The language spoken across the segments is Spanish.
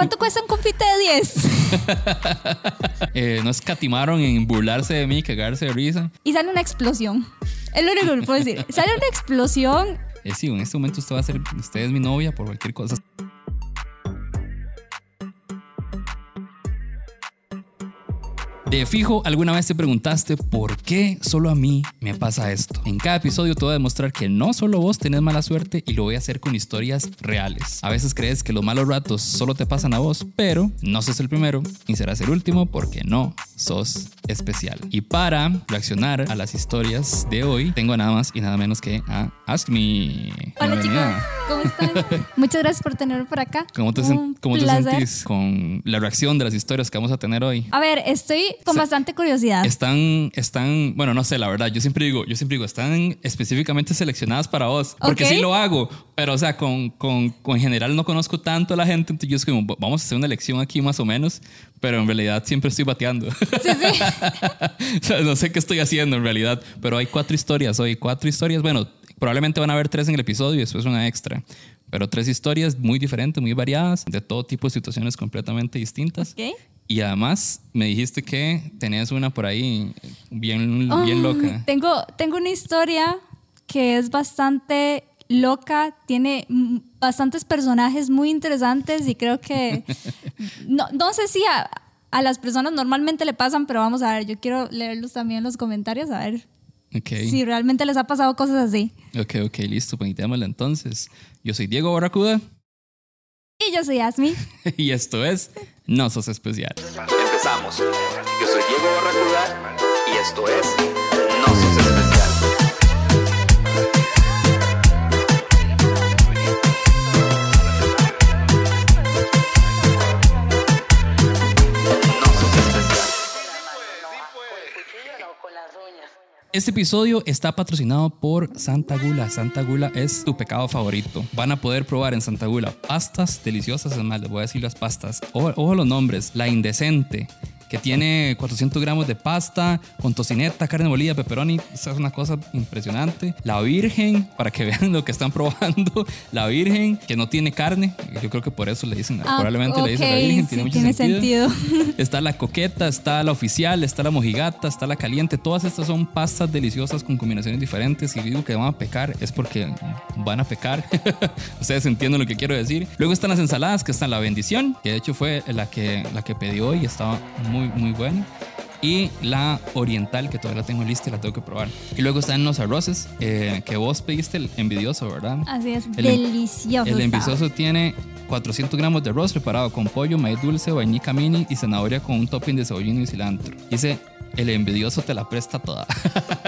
¿Cuánto cuesta un confite de 10? Eh, no escatimaron en burlarse de mí, cagarse de risa. Y sale una explosión. Es lo único que puedo decir. Sale una explosión. Eh, sí, en este momento usted va a ser, usted es mi novia por cualquier cosa. De fijo, alguna vez te preguntaste por qué solo a mí me pasa esto. En cada episodio te voy a demostrar que no solo vos tenés mala suerte y lo voy a hacer con historias reales. A veces crees que los malos ratos solo te pasan a vos, pero no sos el primero ni serás el último porque no sos especial. Y para reaccionar a las historias de hoy, tengo nada más y nada menos que a Ask Me. Hola chicos, ¿cómo están? Muchas gracias por tenerme por acá. ¿Cómo te, cómo te sentís con la reacción de las historias que vamos a tener hoy? A ver, estoy con Se- bastante curiosidad. Están, están, bueno, no sé, la verdad, yo siempre digo, yo siempre digo, están específicamente seleccionadas para vos, porque Ok. sí lo hago, pero o sea, con, con, con en general no conozco tanto a la gente, entonces yo es como, vamos a hacer una elección aquí más o menos, pero en realidad siempre estoy bateando. Sí, sí. O sea, no sé qué estoy haciendo en realidad, pero hay cuatro historias hoy, cuatro historias, bueno, probablemente van a haber tres en el episodio y después una extra. Pero tres historias muy diferentes, muy variadas, de todo tipo de situaciones completamente distintas. Ok. Y además me dijiste que tenías una por ahí bien, bien Ay, loca. Tengo, tengo una historia que es bastante loca, tiene bastantes personajes muy interesantes y creo que no, no sé si a, a las personas normalmente le pasan, pero vamos a ver, yo quiero leerlos también en los comentarios a ver Ok, si realmente les ha pasado cosas así. ok, ok, listo, pues entonces. Yo soy Diego Barracuda Y yo soy Asmi. y esto es No Sos Especial. Empezamos. Yo soy Diego Barracuda y esto es No Sos Especial. Este episodio está patrocinado por Santa Gula. Santa Gula es tu pecado favorito. Van a poder probar en Santa Gula pastas deliciosas. Es más, les voy a decir las pastas. Ojo, ojo los nombres. La Indecente, que tiene 400 gramos de pasta con tocineta, carne molida, pepperoni. Esa es una cosa impresionante. La Virgen, para que vean lo que están probando. La Virgen, que no tiene carne. Yo creo que por eso le dicen, Ah, probablemente le dicen la Virgen. sí, Tiene sentido. sentido. Está la coqueta, está la oficial, está la mojigata, está la caliente. Todas estas son pastas deliciosas con combinaciones diferentes. Y digo que van a pecar es porque van a pecar. Ustedes entienden lo que quiero decir. Luego están las ensaladas, que están la bendición, que de hecho fue la que, la que pedí hoy y estaba muy, muy buena. Y la oriental, que todavía la tengo lista y la tengo que probar. Y luego están los arroces, eh, que vos pediste el envidioso, ¿verdad? Así es, El delicioso. El envisoso tiene 400 gramos de arroz preparado con pollo, maíz dulce, vainilla mini y zanahoria con un topping de cebollino y cilantro. Dice, el envidioso te la presta toda.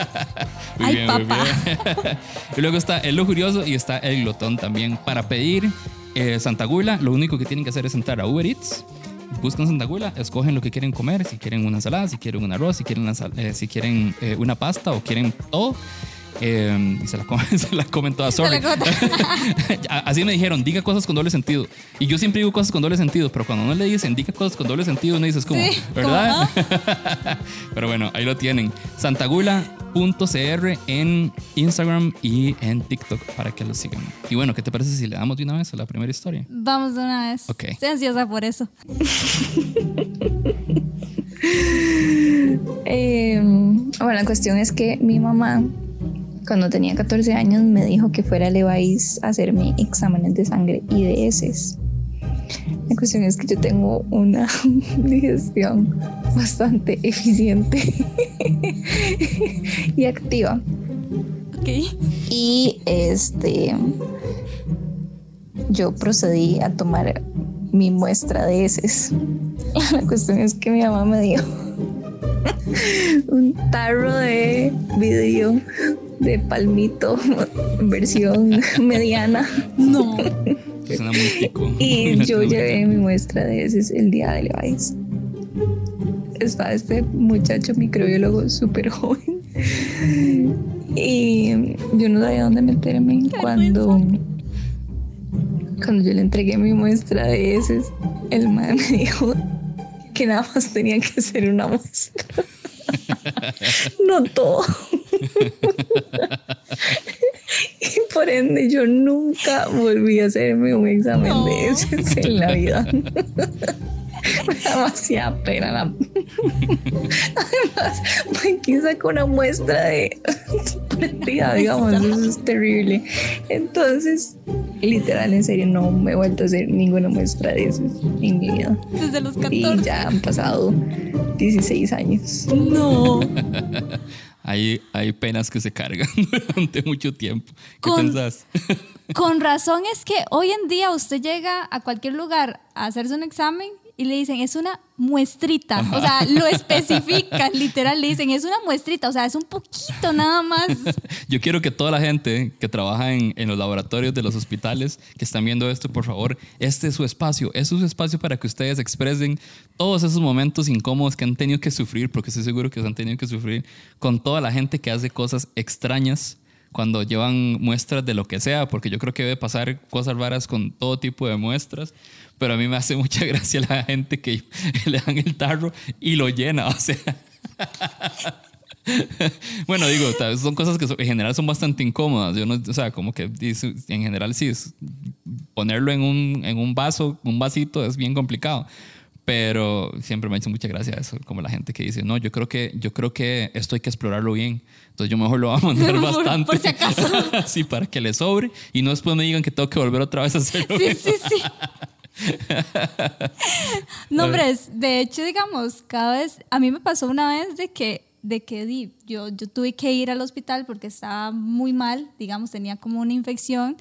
Ay, papá. bien. y luego está el lujurioso y está el glotón también. Para pedir eh, Santa Gula, lo único que tienen que hacer es entrar a Uber Eats. Buscan Santa Gula, escogen lo que quieren comer, si quieren una ensalada, si quieren un arroz, si quieren una, eh, si quieren, eh, una pasta o quieren todo. Eh, y se la comen, se la comen todas. Sorry. Así me dijeron, diga cosas con doble sentido. Y yo siempre digo cosas con doble sentido, pero cuando no le dicen, diga cosas con doble sentido, no dices como, Sí, ¿verdad? pero bueno, ahí lo tienen. Santagula.cr en Instagram y en TikTok para que lo sigan. Y bueno, ¿qué te parece si le damos de una vez a la primera historia? Vamos de una vez. Ok. Estoy ansiosa por eso. Eh, bueno, la cuestión es que mi mamá, cuando tenía 14 años, me dijo que fuera a Levi's a hacerme exámenes de sangre y de heces. La cuestión es que yo tengo una digestión bastante eficiente y activa. Ok. Y este, yo procedí a tomar mi muestra de heces. La cuestión es que mi mamá me dio un tarro de vidrio de palmito, versión mediana. No. Suena muy tico. Y yo llevé mi muestra de heces el día de Levi's. Estaba este muchacho microbiólogo súper joven. Y yo no sabía dónde meterme cuando, cuando yo le entregué mi muestra de heces. El man me dijo que nada más tenía que hacer una muestra. no todo. Por ende, yo nunca volví a hacerme un examen No. de heces en la vida. Me da demasiada pena. La... Además, ¿quién sacó una muestra de partida? Digamos, eso es terrible. Entonces, literal, en serio, no me he vuelto a hacer ninguna muestra de heces en mi vida. Desde los Y 14. ya han pasado 16 años. No. Hay, hay penas que se cargan durante mucho tiempo. ¿Qué Con- pensás? Con razón es que hoy en día usted llega a cualquier lugar a hacerse un examen y le dicen, es una muestrita. O sea, lo especifican, literal, le dicen, es una muestrita. O sea, es un poquito nada más. Yo quiero que toda la gente que trabaja en, en los laboratorios de los hospitales que están viendo esto, por favor, este es su espacio. Es su espacio para que ustedes expresen todos esos momentos incómodos que han tenido que sufrir, porque estoy seguro que se han tenido que sufrir con toda la gente que hace cosas extrañas cuando llevan muestras de lo que sea, porque yo creo que debe pasar cosas raras con todo tipo de muestras, pero a mí me hace mucha gracia la gente que le dan el tarro y lo llena, o sea... Bueno, digo, son cosas que en general son bastante incómodas. Yo no, o sea, como que en general sí, es- ponerlo en un, en un vaso, un vasito es bien complicado. Pero siempre me ha hecho mucha gracia eso, como la gente que dice, no, yo creo que, yo creo que esto hay que explorarlo bien. Entonces yo mejor lo voy a mandar Por- bastante. por si acaso. sí, para que le sobre y no después me digan que tengo que volver otra vez a hacerlo. Sí, sí, sí. No, hombre, es- de hecho, digamos, cada vez, a mí me pasó una vez de que, de que di, yo, yo tuve que ir al hospital porque estaba muy mal, digamos, tenía como una infección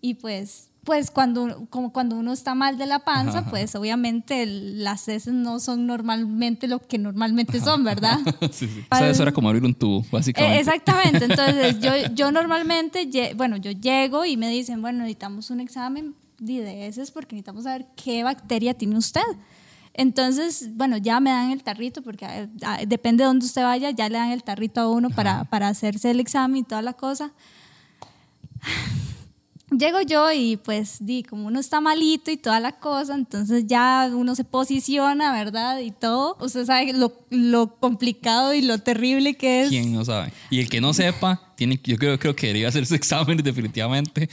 y pues, pues cuando, como cuando uno está mal de la panza, Ajá. pues obviamente las heces no son normalmente lo que normalmente son, ¿verdad? Sí, sí. O sea, eso era como abrir un tubo, básicamente. Eh, exactamente, entonces yo, yo normalmente, bueno, yo llego y me dicen, bueno, necesitamos un examen de heces porque necesitamos saber qué bacteria tiene usted. Entonces, bueno, ya me dan el tarrito porque eh, ah, depende de dónde usted vaya, ya le dan el tarrito a uno para, para hacerse el examen y toda la cosa. Llego yo y pues di, como uno está malito y toda la cosa, entonces ya uno se posiciona, ¿verdad? Y todo. Usted sabe lo, lo complicado y lo terrible que es. ¿Quién no sabe? Y el que no sepa, tiene, yo creo, creo que debería hacerse exámenes definitivamente.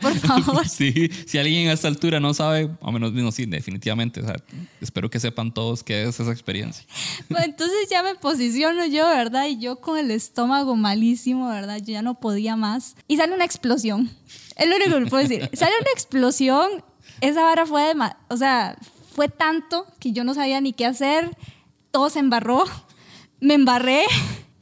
Por favor. Sí, si alguien a esta altura no sabe, o menos, no, sí, definitivamente. o sea, espero que sepan todos qué es esa experiencia. Bueno, entonces ya me posiciono yo, ¿verdad? Y yo con el estómago malísimo, ¿verdad? Yo ya no podía más. Y sale una explosión. Es lo único que puedo decir. Sale una explosión. Esa vara fue de... O sea, fue tanto que yo no sabía ni qué hacer. Todo se embarró. Me embarré.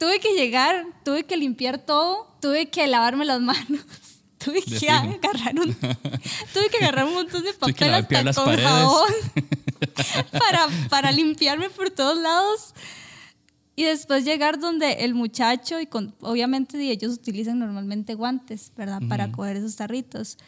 Tuve que llegar, tuve que limpiar todo, tuve que lavarme las manos. Tuve que agarrar un, tuve que agarrar un montón de que papel hasta las con paredes. jabón para, para limpiarme por todos lados. Y después llegar donde el muchacho, y con, obviamente ellos utilizan normalmente guantes, ¿verdad? Para coger esos tarritos.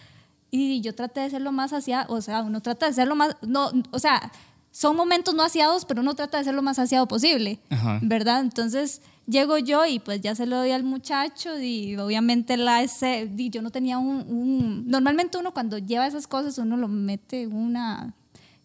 Y yo traté de ser lo más aseado, o sea, uno trata de ser lo más, no, o sea, son momentos no aseados, pero uno trata de ser lo más aseado posible, Ajá. ¿verdad? Entonces llego yo y pues ya se lo doy al muchacho y obviamente la ese, y yo no tenía un, un- normalmente uno cuando lleva esas cosas uno lo mete en una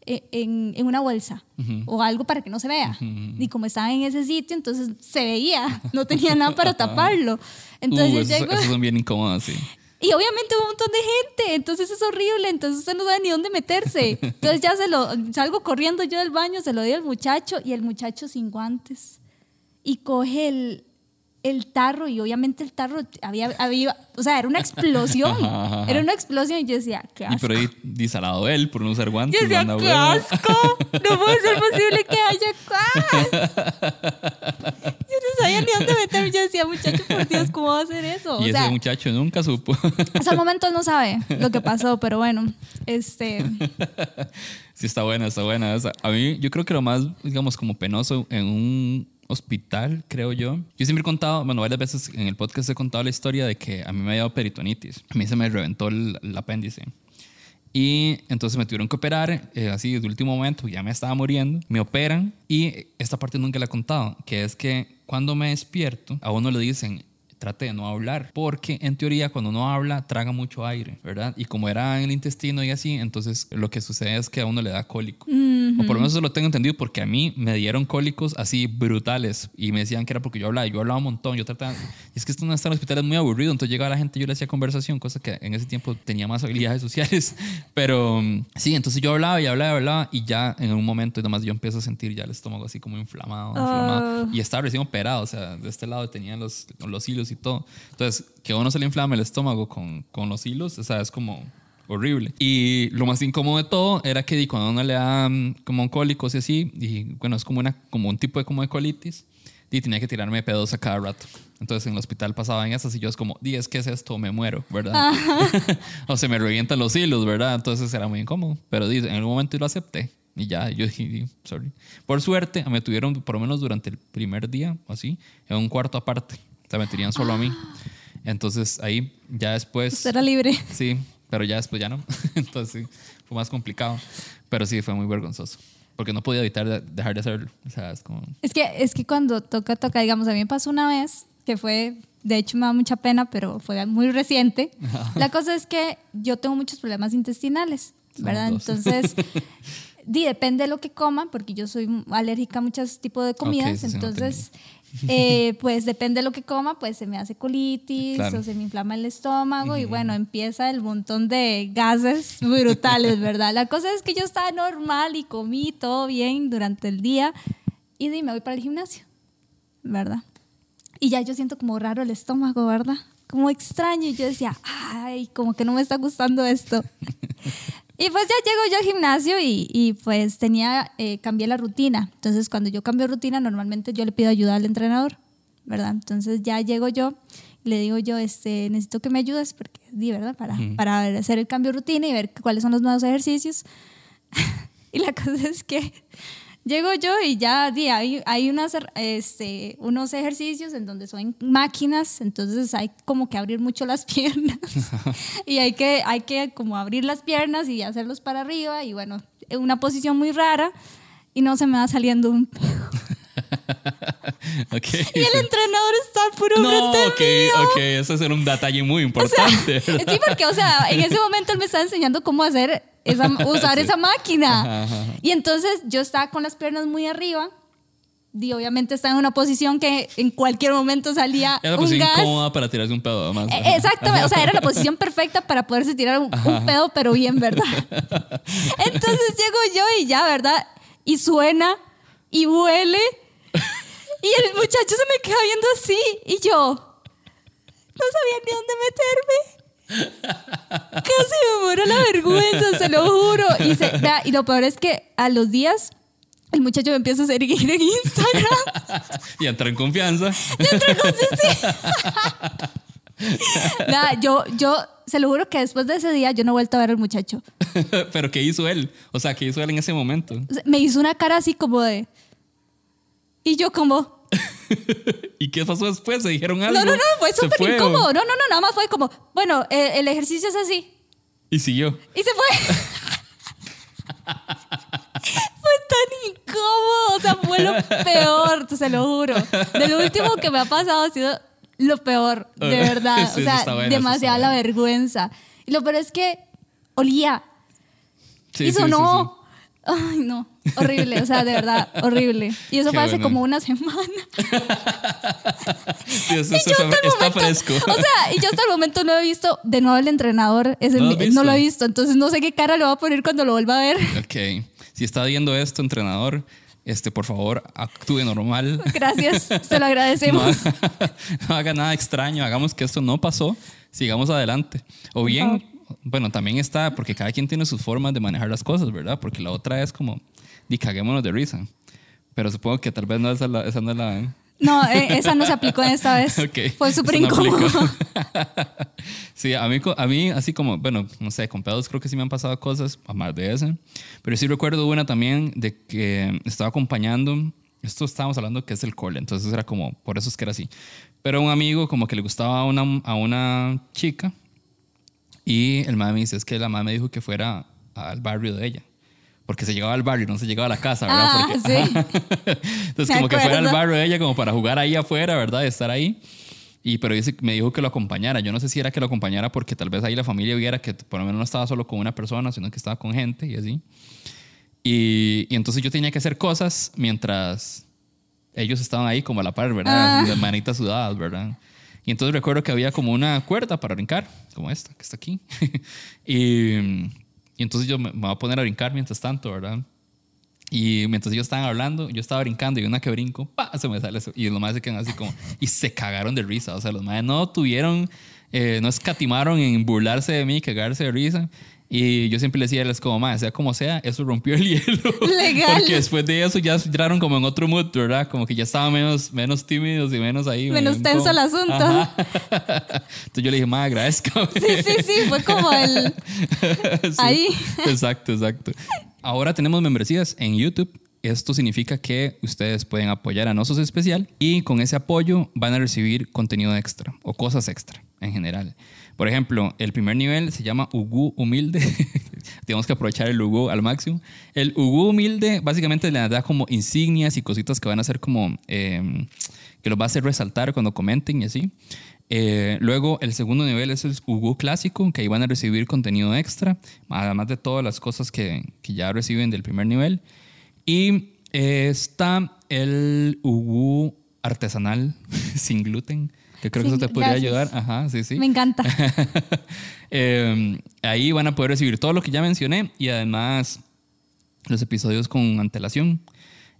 e- en, en una bolsa o algo para que no se vea. Y como estaba en ese sitio, entonces se veía, no tenía nada para taparlo. Entonces uh, yo esos, llego esos son bien incómodos, sí. Y obviamente hubo un montón de gente, entonces es horrible, entonces usted no sabe ni dónde meterse. Entonces ya se lo salgo corriendo yo del baño, se lo doy al muchacho y el muchacho sin guantes. Y coge el, el tarro y obviamente el tarro había, había o sea, era una explosión. Ajá, ajá. Era una explosión y yo decía, qué Y asco. por ahí disalado él por no usar guantes. Yo decía, qué huevo. asco, no puede ser posible que haya sabía ni dónde meterme. Yo decía, muchacho, por Dios, ¿cómo va a hacer eso? Y o sea, ese muchacho nunca supo. hasta el momento no sabe lo que pasó, pero bueno, este, Sí, está buena, está buena. esa. A mí, yo creo que lo más, digamos, como penoso en un hospital, creo yo. Yo siempre he contado, bueno, varias veces en el podcast he contado la historia de que a mí me había dado peritonitis. A mí se me reventó el, el apéndice. Y entonces me tuvieron que operar, eh, así de último momento, ya me estaba muriendo. Me operan y esta parte nunca la he contado, que es que cuando me despierto, a uno le dicen, trate de no hablar, porque en teoría cuando uno habla traga mucho aire, ¿verdad? Y como era en el intestino y así, entonces lo que sucede es que a uno le da cólico. O por lo menos eso lo tengo entendido porque a mí me dieron cólicos así brutales y me decían que era porque yo hablaba. Yo hablaba un montón. Yo trataba. Y es que esto no está en el hospital es muy aburrido. Entonces llegaba la gente, yo le hacía conversación, cosa que en ese tiempo tenía más habilidades sociales. Pero mm, sí, entonces yo hablaba y hablaba y hablaba y ya en un momento, nomás yo empiezo a sentir ya el estómago así como inflamado, inflamado. Ah. Y estaba recién operado. O sea, de este lado tenía los, los hilos y todo. Entonces, que a uno se le inflama el estómago con, con los hilos, o sea, es como horrible. Y lo más incómodo de todo era que cuando a uno le da como cólicos y así, y bueno, es como, una, como un tipo de como de colitis, y tenía que tirarme pedos a cada rato. Entonces en el hospital pasaban esas y yo es como, di, es que es esto, me muero, ¿verdad? o se me revientan los hilos, ¿verdad? Entonces era muy incómodo. Pero di, en algún momento lo acepté. Y ya, yo dije, di, sorry. Por suerte, me tuvieron por lo menos durante el primer día, o así, en un cuarto aparte. O sea, me tenían solo a mí. Entonces ahí ya después... Usted era libre. Sí, pero ya después ya no. Entonces sí, fue más complicado. Pero sí, fue muy vergonzoso. Porque no podía evitar de- dejar de hacerlo. O sea, es como... Es que, es que cuando toca, toca, digamos, a mí me pasó una vez que fue, de hecho me da mucha pena, pero fue muy reciente. La cosa es que yo tengo muchos problemas intestinales, ¿verdad? Entonces, di, depende de lo que coma, porque yo soy alérgica a muchos tipos de comidas, sí, sí, no entonces, eh, pues depende de lo que coma, pues se me hace colitis Claro. o se me inflama el estómago y bueno, empieza el montón de gases brutales, ¿verdad? La cosa es que yo estaba normal y comí todo bien durante el día y me voy para el gimnasio, ¿verdad? Y ya yo siento como raro el estómago, ¿verdad? Como extraño y yo decía, ay, como que no me está gustando esto. Y pues ya llego yo al gimnasio y, y pues tenía, eh, cambié la rutina. Entonces cuando yo cambio rutina, normalmente yo le pido ayuda al entrenador, ¿verdad? Entonces ya llego yo y le digo yo, este, necesito que me ayudes porque, di, ¿verdad? Para, para hacer el cambio de rutina y ver cuáles son los nuevos ejercicios. y la cosa es que llego yo y ya di, hay, hay unas, este, unos ejercicios en donde son máquinas, entonces hay como que abrir mucho las piernas y hay que, hay que como abrir las piernas y hacerlos para arriba y bueno, una posición muy rara y no se me va saliendo un pedo. Ok. Y el entrenador está puro No, ok, mío. ok. Eso es un detalle muy importante. ¿verdad? Sí, porque, o sea, en ese momento él me estaba enseñando cómo hacer esa, usar Sí. esa máquina. Ajá, ajá. Y entonces yo estaba con las piernas muy arriba. Y obviamente estaba en una posición que en cualquier momento salía Era la un posición gas. incómoda para tirarse un pedo, además. Eh, Exactamente, o sea, era la posición perfecta para poderse tirar un, un pedo, pero bien, ¿verdad? Entonces llego yo y ya, ¿verdad? Y suena y huele. Y el muchacho se me queda viendo así. Y yo no sabía ni dónde meterme. Casi me muero la vergüenza, se lo juro. Y, se- vea, y lo peor es que a los días el muchacho me empieza a seguir en Instagram. Y entra en confianza. Nada, yo, yo se lo juro que después de ese día yo no he vuelto a ver al muchacho. Pero ¿qué hizo él? O sea, ¿qué hizo él en ese momento? Me hizo una cara así como de. Y yo como. ¿Y qué pasó después? ¿Se dijeron algo? No, no, no, fue ¿Se súper fue o- incómodo. No, no, no, nada más fue como, bueno, eh, el ejercicio es así. Y siguió. Y se fue. fue tan incómodo. O sea, fue lo peor, se lo juro. De lo último que me ha pasado ha sido lo peor, de verdad. Sí, o sea, demasiada la vergüenza. Y lo peor es que olía. Sí, y sí, sí, sonó. Ay, no. Horrible, o sea, de verdad, horrible. Y eso Qué fue hace bueno. como una semana. Eso Y está, yo hasta el está momento- fresco. O sea, y yo hasta el momento no he visto de nuevo el entrenador. Ese, ¿No lo no he visto. Entonces no sé qué cara le voy a poner cuando lo vuelva a ver. ok. Si está viendo esto, entrenador, este, por favor, actúe normal. Gracias, se lo agradecemos. no haga nada extraño, hagamos que esto no pasó, sigamos adelante. O bien, bueno, también está, porque cada quien tiene sus formas de manejar las cosas, ¿verdad? Porque la otra es como, di caguémonos de risa. Pero supongo que tal vez no esa, es la- esa no. No, eh, esa no se aplicó esta vez. Ok, Fue súper no incómodo. aplica. sí, a mí, a mí así como, bueno, no sé, con pedos creo que sí me han pasado cosas, a más de ese. Pero sí recuerdo una también de que estaba acompañando, esto estábamos hablando que es el cole, entonces era como, por eso es que era así. Pero un amigo como que le gustaba a una, a una chica y el madre me dice, es que la madre me dijo que fuera al barrio de ella. Porque se llegaba al barrio, no se llegaba a la casa, ¿verdad? Ah, Porque- sí. Entonces, Me como que fuera al acuerdo. barrio de ella como para jugar ahí afuera, ¿verdad? Y estar ahí. Y pero dice, me dijo que lo acompañara. Yo no sé si era que lo acompañara porque tal vez ahí la familia viera que por lo menos no estaba solo con una persona, sino que estaba con gente y así. Y, y entonces yo tenía que hacer cosas mientras ellos estaban ahí como a la par, ¿verdad? Ah. De manitas sudadas, ¿verdad? Y entonces recuerdo que había como una cuerda para brincar, como esta, que está aquí. y, y entonces yo me, me voy a poner a brincar mientras tanto, ¿verdad? Y mientras ellos estaban hablando, yo estaba brincando y una que brinco, ¡pa! se me sale eso. Y los más se quedan así como, y se cagaron de risa. O sea, los más no tuvieron, eh, no escatimaron en burlarse de mí, cagarse de risa. Y yo siempre les decía, les como, más, sea como sea, eso rompió el hielo. Legal. Porque después de eso ya entraron como en otro mood, ¿verdad? Como que ya estaban menos, menos tímidos y menos ahí. Menos tenso como- el asunto. Ajá. Entonces yo le dije, más agradezcame. Sí, sí, sí, fue como el... Sí, Ahí. Exacto, exacto. Ahora tenemos membresías en YouTube. Esto significa que ustedes pueden apoyar a Nosos Especial y con ese apoyo van a recibir contenido extra o cosas extra en general. Por ejemplo, el primer nivel se llama Ugu Humilde. Tenemos que aprovechar el Ugu al máximo. El Ugu Humilde básicamente le da como insignias y cositas que van a hacer como... eh, que los va a hacer resaltar cuando comenten y así. Eh, luego, el segundo nivel es el Ugu clásico, que ahí van a recibir contenido extra, además de todas las cosas que, que ya reciben del primer nivel. Y eh, está el Ugu artesanal sin gluten, que creo que Sin- eso te podría gracias. ayudar. Ajá, sí, sí. Me encanta. Eh, ahí van a poder recibir todo lo que ya mencioné y además los episodios con antelación.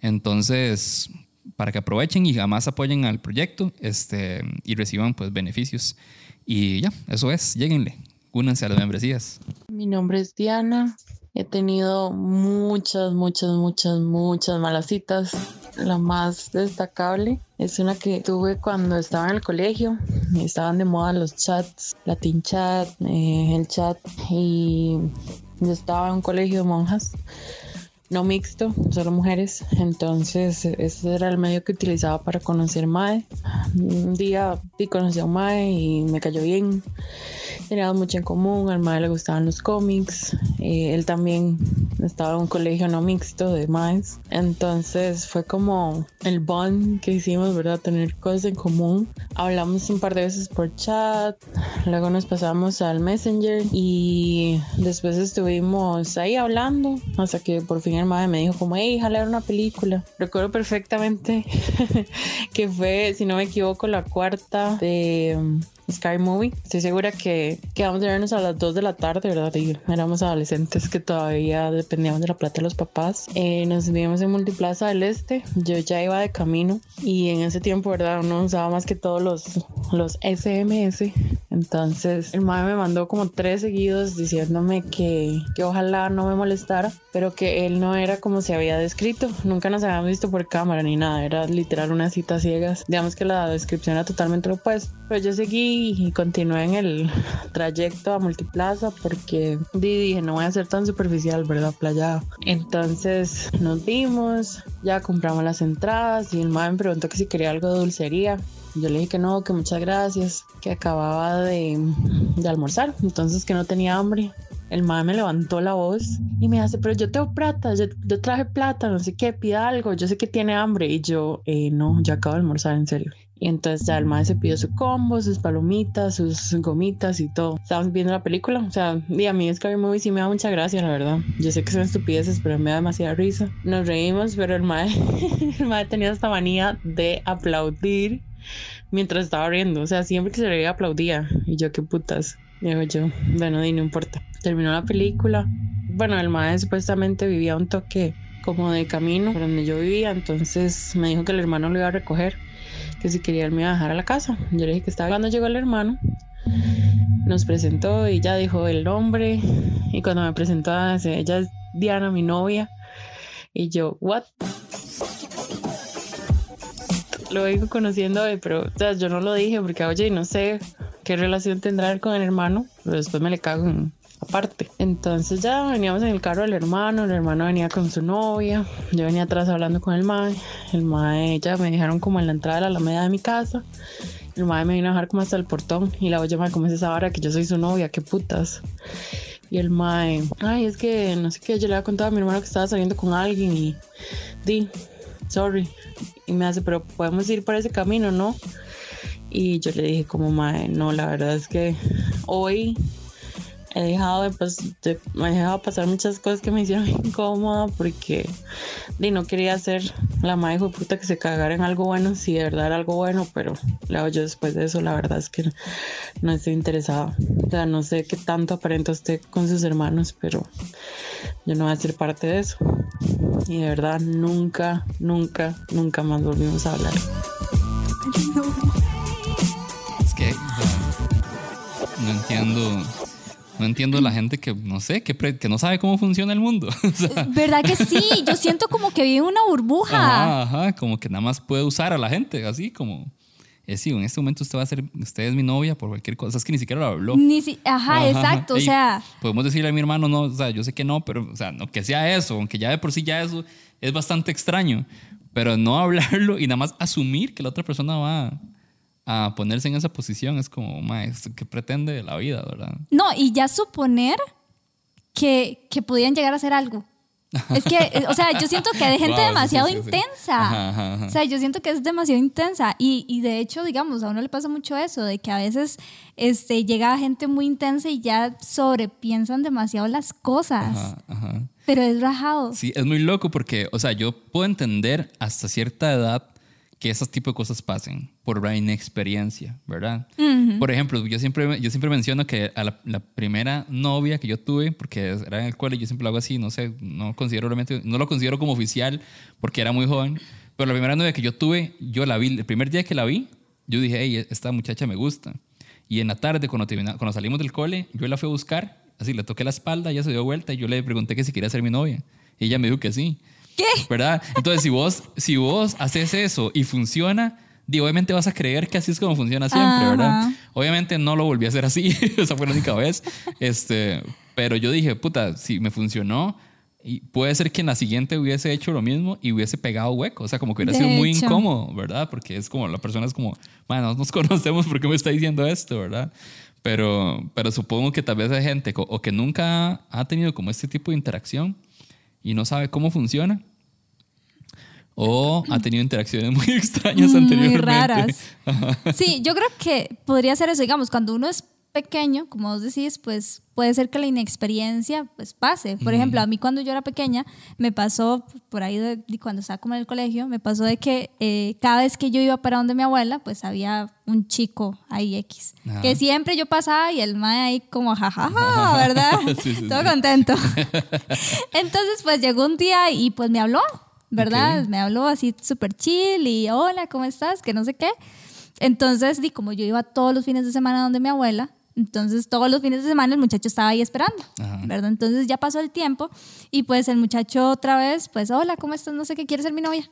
Entonces, para que aprovechen y jamás apoyen al proyecto este, y reciban pues beneficios. Y ya, eso es, lleguenle, únanse a las membresías. Mi nombre es Diana. He tenido muchas, muchas, muchas, muchas malas citas. La más destacable es una que tuve cuando estaba en el colegio. Estaban de moda los chats, Latin chat, eh, el chat. Y yo estaba en un colegio de monjas, no mixto, solo mujeres. Entonces, ese era el medio que utilizaba para conocer Mae. Un día conocí a Mae y me cayó bien teníamos mucho en común, al mae le gustaban los cómics, eh, él también estaba en un colegio no mixto de entonces fue como el bond que hicimos, ¿verdad? Tener cosas en común. Hablamos un par de veces por chat, luego nos pasamos al Messenger y después estuvimos ahí hablando hasta que por fin el mae me dijo como, hey, jale una película. Recuerdo perfectamente que fue, si no me equivoco, la cuarta de Sky Movie. Estoy segura que quedamos de vernos a las 2 de la tarde, ¿verdad? Y éramos adolescentes que todavía dependíamos de la plata de los papás. Eh, nos vimos en Multiplaza del Este. Yo ya iba de camino y en ese tiempo, ¿verdad? Uno usaba más que todos los, los SMS. Entonces, el mae me mandó como tres seguidos diciéndome que, que ojalá no me molestara, pero que él no era como se había descrito. Nunca nos habíamos visto por cámara ni nada. Era literal una cita ciegas. Digamos que la descripción era totalmente lo opuesto. Pero yo seguí y continué en el trayecto a Multiplaza porque di- dije, no voy a ser tan superficial, ¿verdad? Playa. Entonces nos vimos, ya compramos las entradas y el mae me preguntó que si quería algo de dulcería. Yo le dije que no, que muchas gracias, que acababa de, de almorzar, entonces que no tenía hambre. El mae me levantó la voz y me hace, pero yo tengo plata, yo, yo traje plata, no sé qué, pida algo, yo sé que tiene hambre. Y yo, eh, no, yo acabo de almorzar, en serio. Y entonces ya el mae se pidió su combo, sus palomitas, sus gomitas y todo. Estábamos viendo la película, o sea, y a mí Scary Movie sí me da mucha gracia, la verdad. Yo sé que son estupideces, pero me da demasiada risa. Nos reímos, pero el mae, el tenía esta manía de aplaudir mientras estaba riendo. O sea, siempre que se reía aplaudía. Y yo, qué putas. Digo yo, bueno, y no importa. Terminó la película. Bueno, el mae supuestamente vivía un toque como de camino por donde yo vivía. Entonces me dijo que el hermano lo iba a recoger. Que si quería él me iba a dejar a la casa. Yo le dije que estaba. Cuando llegó el hermano, nos presentó y ya dijo el nombre. Y cuando me presentó, ella es Diana, mi novia. Y yo, ¿what? lo vengo conociendo hoy, pero o sea, yo no lo dije porque, oye, no sé qué relación tendrá con el hermano, pero después me le cago en aparte. Entonces ya veníamos en el carro del hermano, el hermano venía con su novia, yo venía atrás hablando con el mae, el mae ya me dejaron como en la entrada de la alameda de mi casa, el mae me vino a dejar como hasta el portón y la oye, mae, ¿cómo es esa vara que yo soy su novia? ¿Qué putas? Y el mae, ay, es que no sé qué, yo le había contado a mi hermano que estaba saliendo con alguien y di, sorry. Y me hace, pero podemos ir por ese camino, ¿no? Y yo le dije como, mae, no, la verdad es que hoy he dejado de, pues, de- me he pasar muchas cosas que me hicieron incómoda porque di, no quería ser la madre de puta que se cagara en algo bueno, si de verdad era algo bueno, pero luego yo después de eso la verdad es que no estoy interesada. O sea, no sé qué tanto aparenta usted con sus hermanos, pero yo no voy a ser parte de eso. Y de verdad nunca, nunca, nunca más volvimos a hablar. Es que no entiendo. No entiendo la gente que, no sé, que, que no sabe cómo funciona el mundo. O sea, ¿Verdad que sí? Yo siento como que vive una burbuja. Ajá, ajá, como que nada más puede usar a la gente, así como, eh, sí, en este momento usted va a ser, usted es mi novia por cualquier cosa, es que ni siquiera lo habló. Ni si- ajá, exacto. O sea, Podemos decirle a mi hermano, no, o sea, yo sé que no, pero, o sea, no que sea eso, aunque ya de por sí ya eso es bastante extraño, pero no hablarlo y nada más asumir que la otra persona va a ponerse en esa posición es como, maestro, ¿qué pretende de la vida, verdad? no, y ya suponer que, que podían llegar a hacer algo. Es que, eh, o sea, yo siento que hay gente Wow, demasiado sí, sí, sí. intensa. Ajá, ajá, ajá. O sea, yo siento que es demasiado intensa. Y, y de hecho, digamos, a uno le pasa mucho eso, de que a veces este, llega gente muy intensa y ya sobrepiensan demasiado las cosas. Pero es rajado. Sí, es muy loco porque, o sea, yo puedo entender hasta cierta edad que esos tipos de cosas pasen por la inexperiencia, ¿verdad? Por ejemplo, yo siempre, yo siempre menciono que a la, la primera novia que yo tuve, porque era en el cole, yo siempre lo hago así, no sé, no, considero realmente, no lo considero como oficial porque era muy joven, pero la primera novia que yo tuve, yo la vi, el primer día que la vi, yo dije, hey, esta muchacha me gusta. Y en la tarde, cuando, termina- cuando salimos del cole, yo la fui a buscar, así le toqué la espalda, ella se dio vuelta y yo le pregunté que si quería ser mi novia. Y ella me dijo que sí. ¿Qué? ¿Verdad? Entonces, si vos, si vos haces eso y funciona, obviamente vas a creer que así es como funciona siempre, Ajá. ¿verdad? Obviamente no lo volví a hacer así, esa fue la única vez. Este, pero yo dije, puta, si me funcionó, y puede ser que en la siguiente hubiese hecho lo mismo y hubiese pegado hueco. O sea, como que hubiera De sido muy hecho. incómodo, ¿verdad? Porque es como, la persona es como, bueno, nos conocemos, ¿por qué me está diciendo esto, verdad? Pero, pero supongo que tal vez hay gente o que nunca ha tenido como este tipo de interacción y no sabe cómo funciona. O ha tenido interacciones muy extrañas Muy anteriormente. raras. Sí, yo creo que podría ser eso. Digamos, cuando uno es pequeño, como vos decís, pues puede ser que la inexperiencia pues pase. Por ejemplo, a mí cuando yo era pequeña, me pasó, por ahí de, de cuando estaba como en el colegio, me pasó de que eh, cada vez que yo iba para donde mi abuela, pues había un chico ahí X. Ajá. Que siempre yo pasaba y el mae ahí como jajaja, ¿verdad? Sí, sí, Todo sí. contento. Entonces, pues llegó un día y pues me habló, ¿verdad? Me habló así súper chill y hola, ¿cómo estás? Que no sé qué. Entonces, di, como yo iba todos los fines de semana donde mi abuela, entonces todos los fines de semana el muchacho estaba ahí esperando, Ajá. ¿verdad? Entonces ya pasó el tiempo y pues el muchacho otra vez, pues, hola, ¿cómo estás? No sé qué, ¿quieres ser mi novia?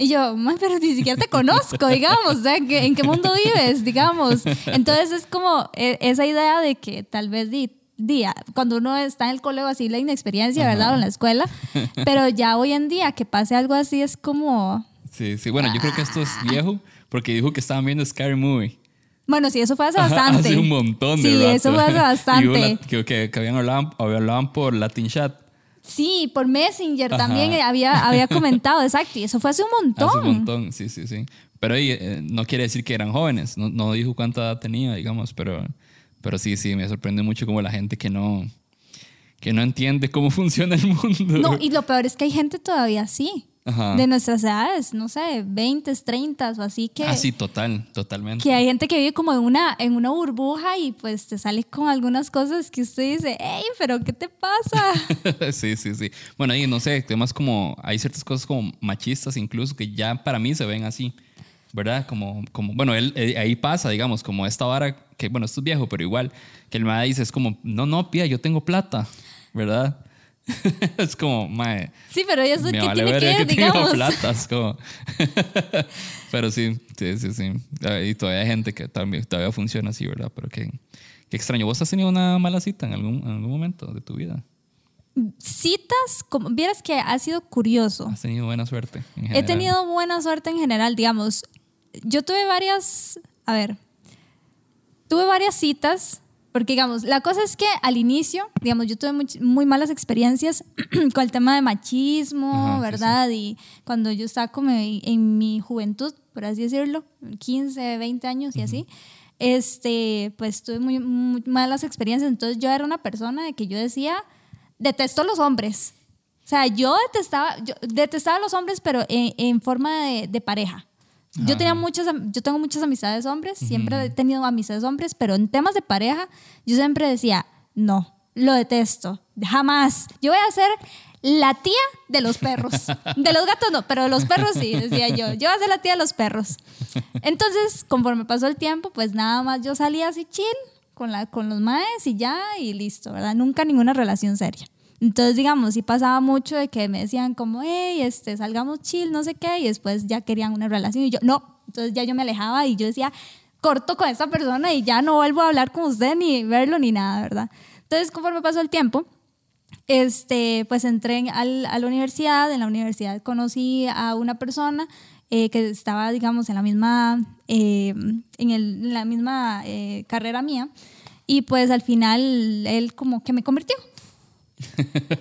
Y yo, "Ma, pero ni siquiera te conozco, digamos, o sea, ¿qué- ¿en qué mundo vives, digamos? Entonces es como eh, esa idea de que tal vez di, día, cuando uno está en el colegio así, la inexperiencia, ¿verdad? O en la escuela, pero ya hoy en día que pase algo así es como, Sí, sí. Bueno, yo creo que esto es viejo porque dijo que estaban viendo Scary Movie. bueno, sí, eso fue hace Ajá, bastante. Hace un montón de Sí, rato. eso fue hace bastante. la- que, que, que habían hablado, hablaban por Latin Chat Sí, por Messenger Ajá. también había, había comentado, exacto, y eso fue hace un montón. hace un montón. Sí, sí, sí. Pero eh, no quiere decir que eran jóvenes. No, no dijo cuánta edad tenía, digamos. Pero, pero sí, sí, me sorprende mucho como la gente que no, que no entiende cómo funciona el mundo. No, y lo peor es que hay gente todavía así, Ajá. de nuestras edades, no sé, 20, 30 o así que... Ah, sí, total, totalmente. Que hay gente que vive como en una, en una burbuja y pues te sale con algunas cosas que usted dice, hey, pero ¿qué te pasa? sí, sí, sí. Bueno, ahí no sé, temas como, hay ciertas cosas como machistas incluso que ya para mí se ven así, ¿verdad? Como, como bueno, él, eh, ahí pasa, digamos, como esta vara, que bueno, esto es viejo, pero igual, que el mae dice, es como, no, no, pía, yo tengo plata, ¿verdad? es como, mae, Sí, pero eso me qué vale tiene que ver que tengo digamos. plata, es como... pero sí, sí, sí, sí. Y todavía hay gente que también, todavía funciona así, ¿verdad? Pero qué, qué extraño. ¿Vos has tenido una mala cita en algún, en algún momento de tu vida? Citas, como, vieras que ha sido curioso. ¿Has tenido buena suerte? en He tenido buena suerte en general, digamos. Yo tuve varias, a ver, tuve varias citas, porque digamos, la cosa es que al inicio, digamos, yo tuve muy malas experiencias con el tema de machismo, Ajá, sí, ¿verdad? Y cuando yo estaba como en, en mi juventud, por así decirlo, 15, 20 años y así. este, pues tuve muy, muy malas experiencias. Entonces yo era una persona de que yo decía, detesto a los hombres. O sea, yo detestaba, yo detestaba a los hombres, pero en, en forma de, de pareja. Yo tenía muchas, yo tengo muchas amistades hombres, siempre he tenido amistades hombres, pero en temas de pareja, yo siempre decía, no, lo detesto, jamás. Yo voy a ser la tía de los perros. De los gatos no, pero de los perros sí, decía yo. Yo voy a ser la tía de los perros. Entonces, conforme pasó el tiempo, pues nada más yo salía así chill con, la, con los maes y ya, y listo, ¿verdad? Nunca ninguna relación seria. Entonces, digamos, sí pasaba mucho de que me decían como, hey, este, salgamos chill, no sé qué, y después ya querían una relación y yo, no. Entonces ya yo me alejaba y yo decía, corto con esta persona y ya no vuelvo a hablar con usted ni verlo ni nada, ¿verdad? Entonces, conforme pasó el tiempo, este, pues entré en- al- a la universidad, en la universidad conocí a una persona eh, que estaba, digamos, en la misma, eh, en, el- en la misma eh, carrera mía y pues al final él como que me convirtió.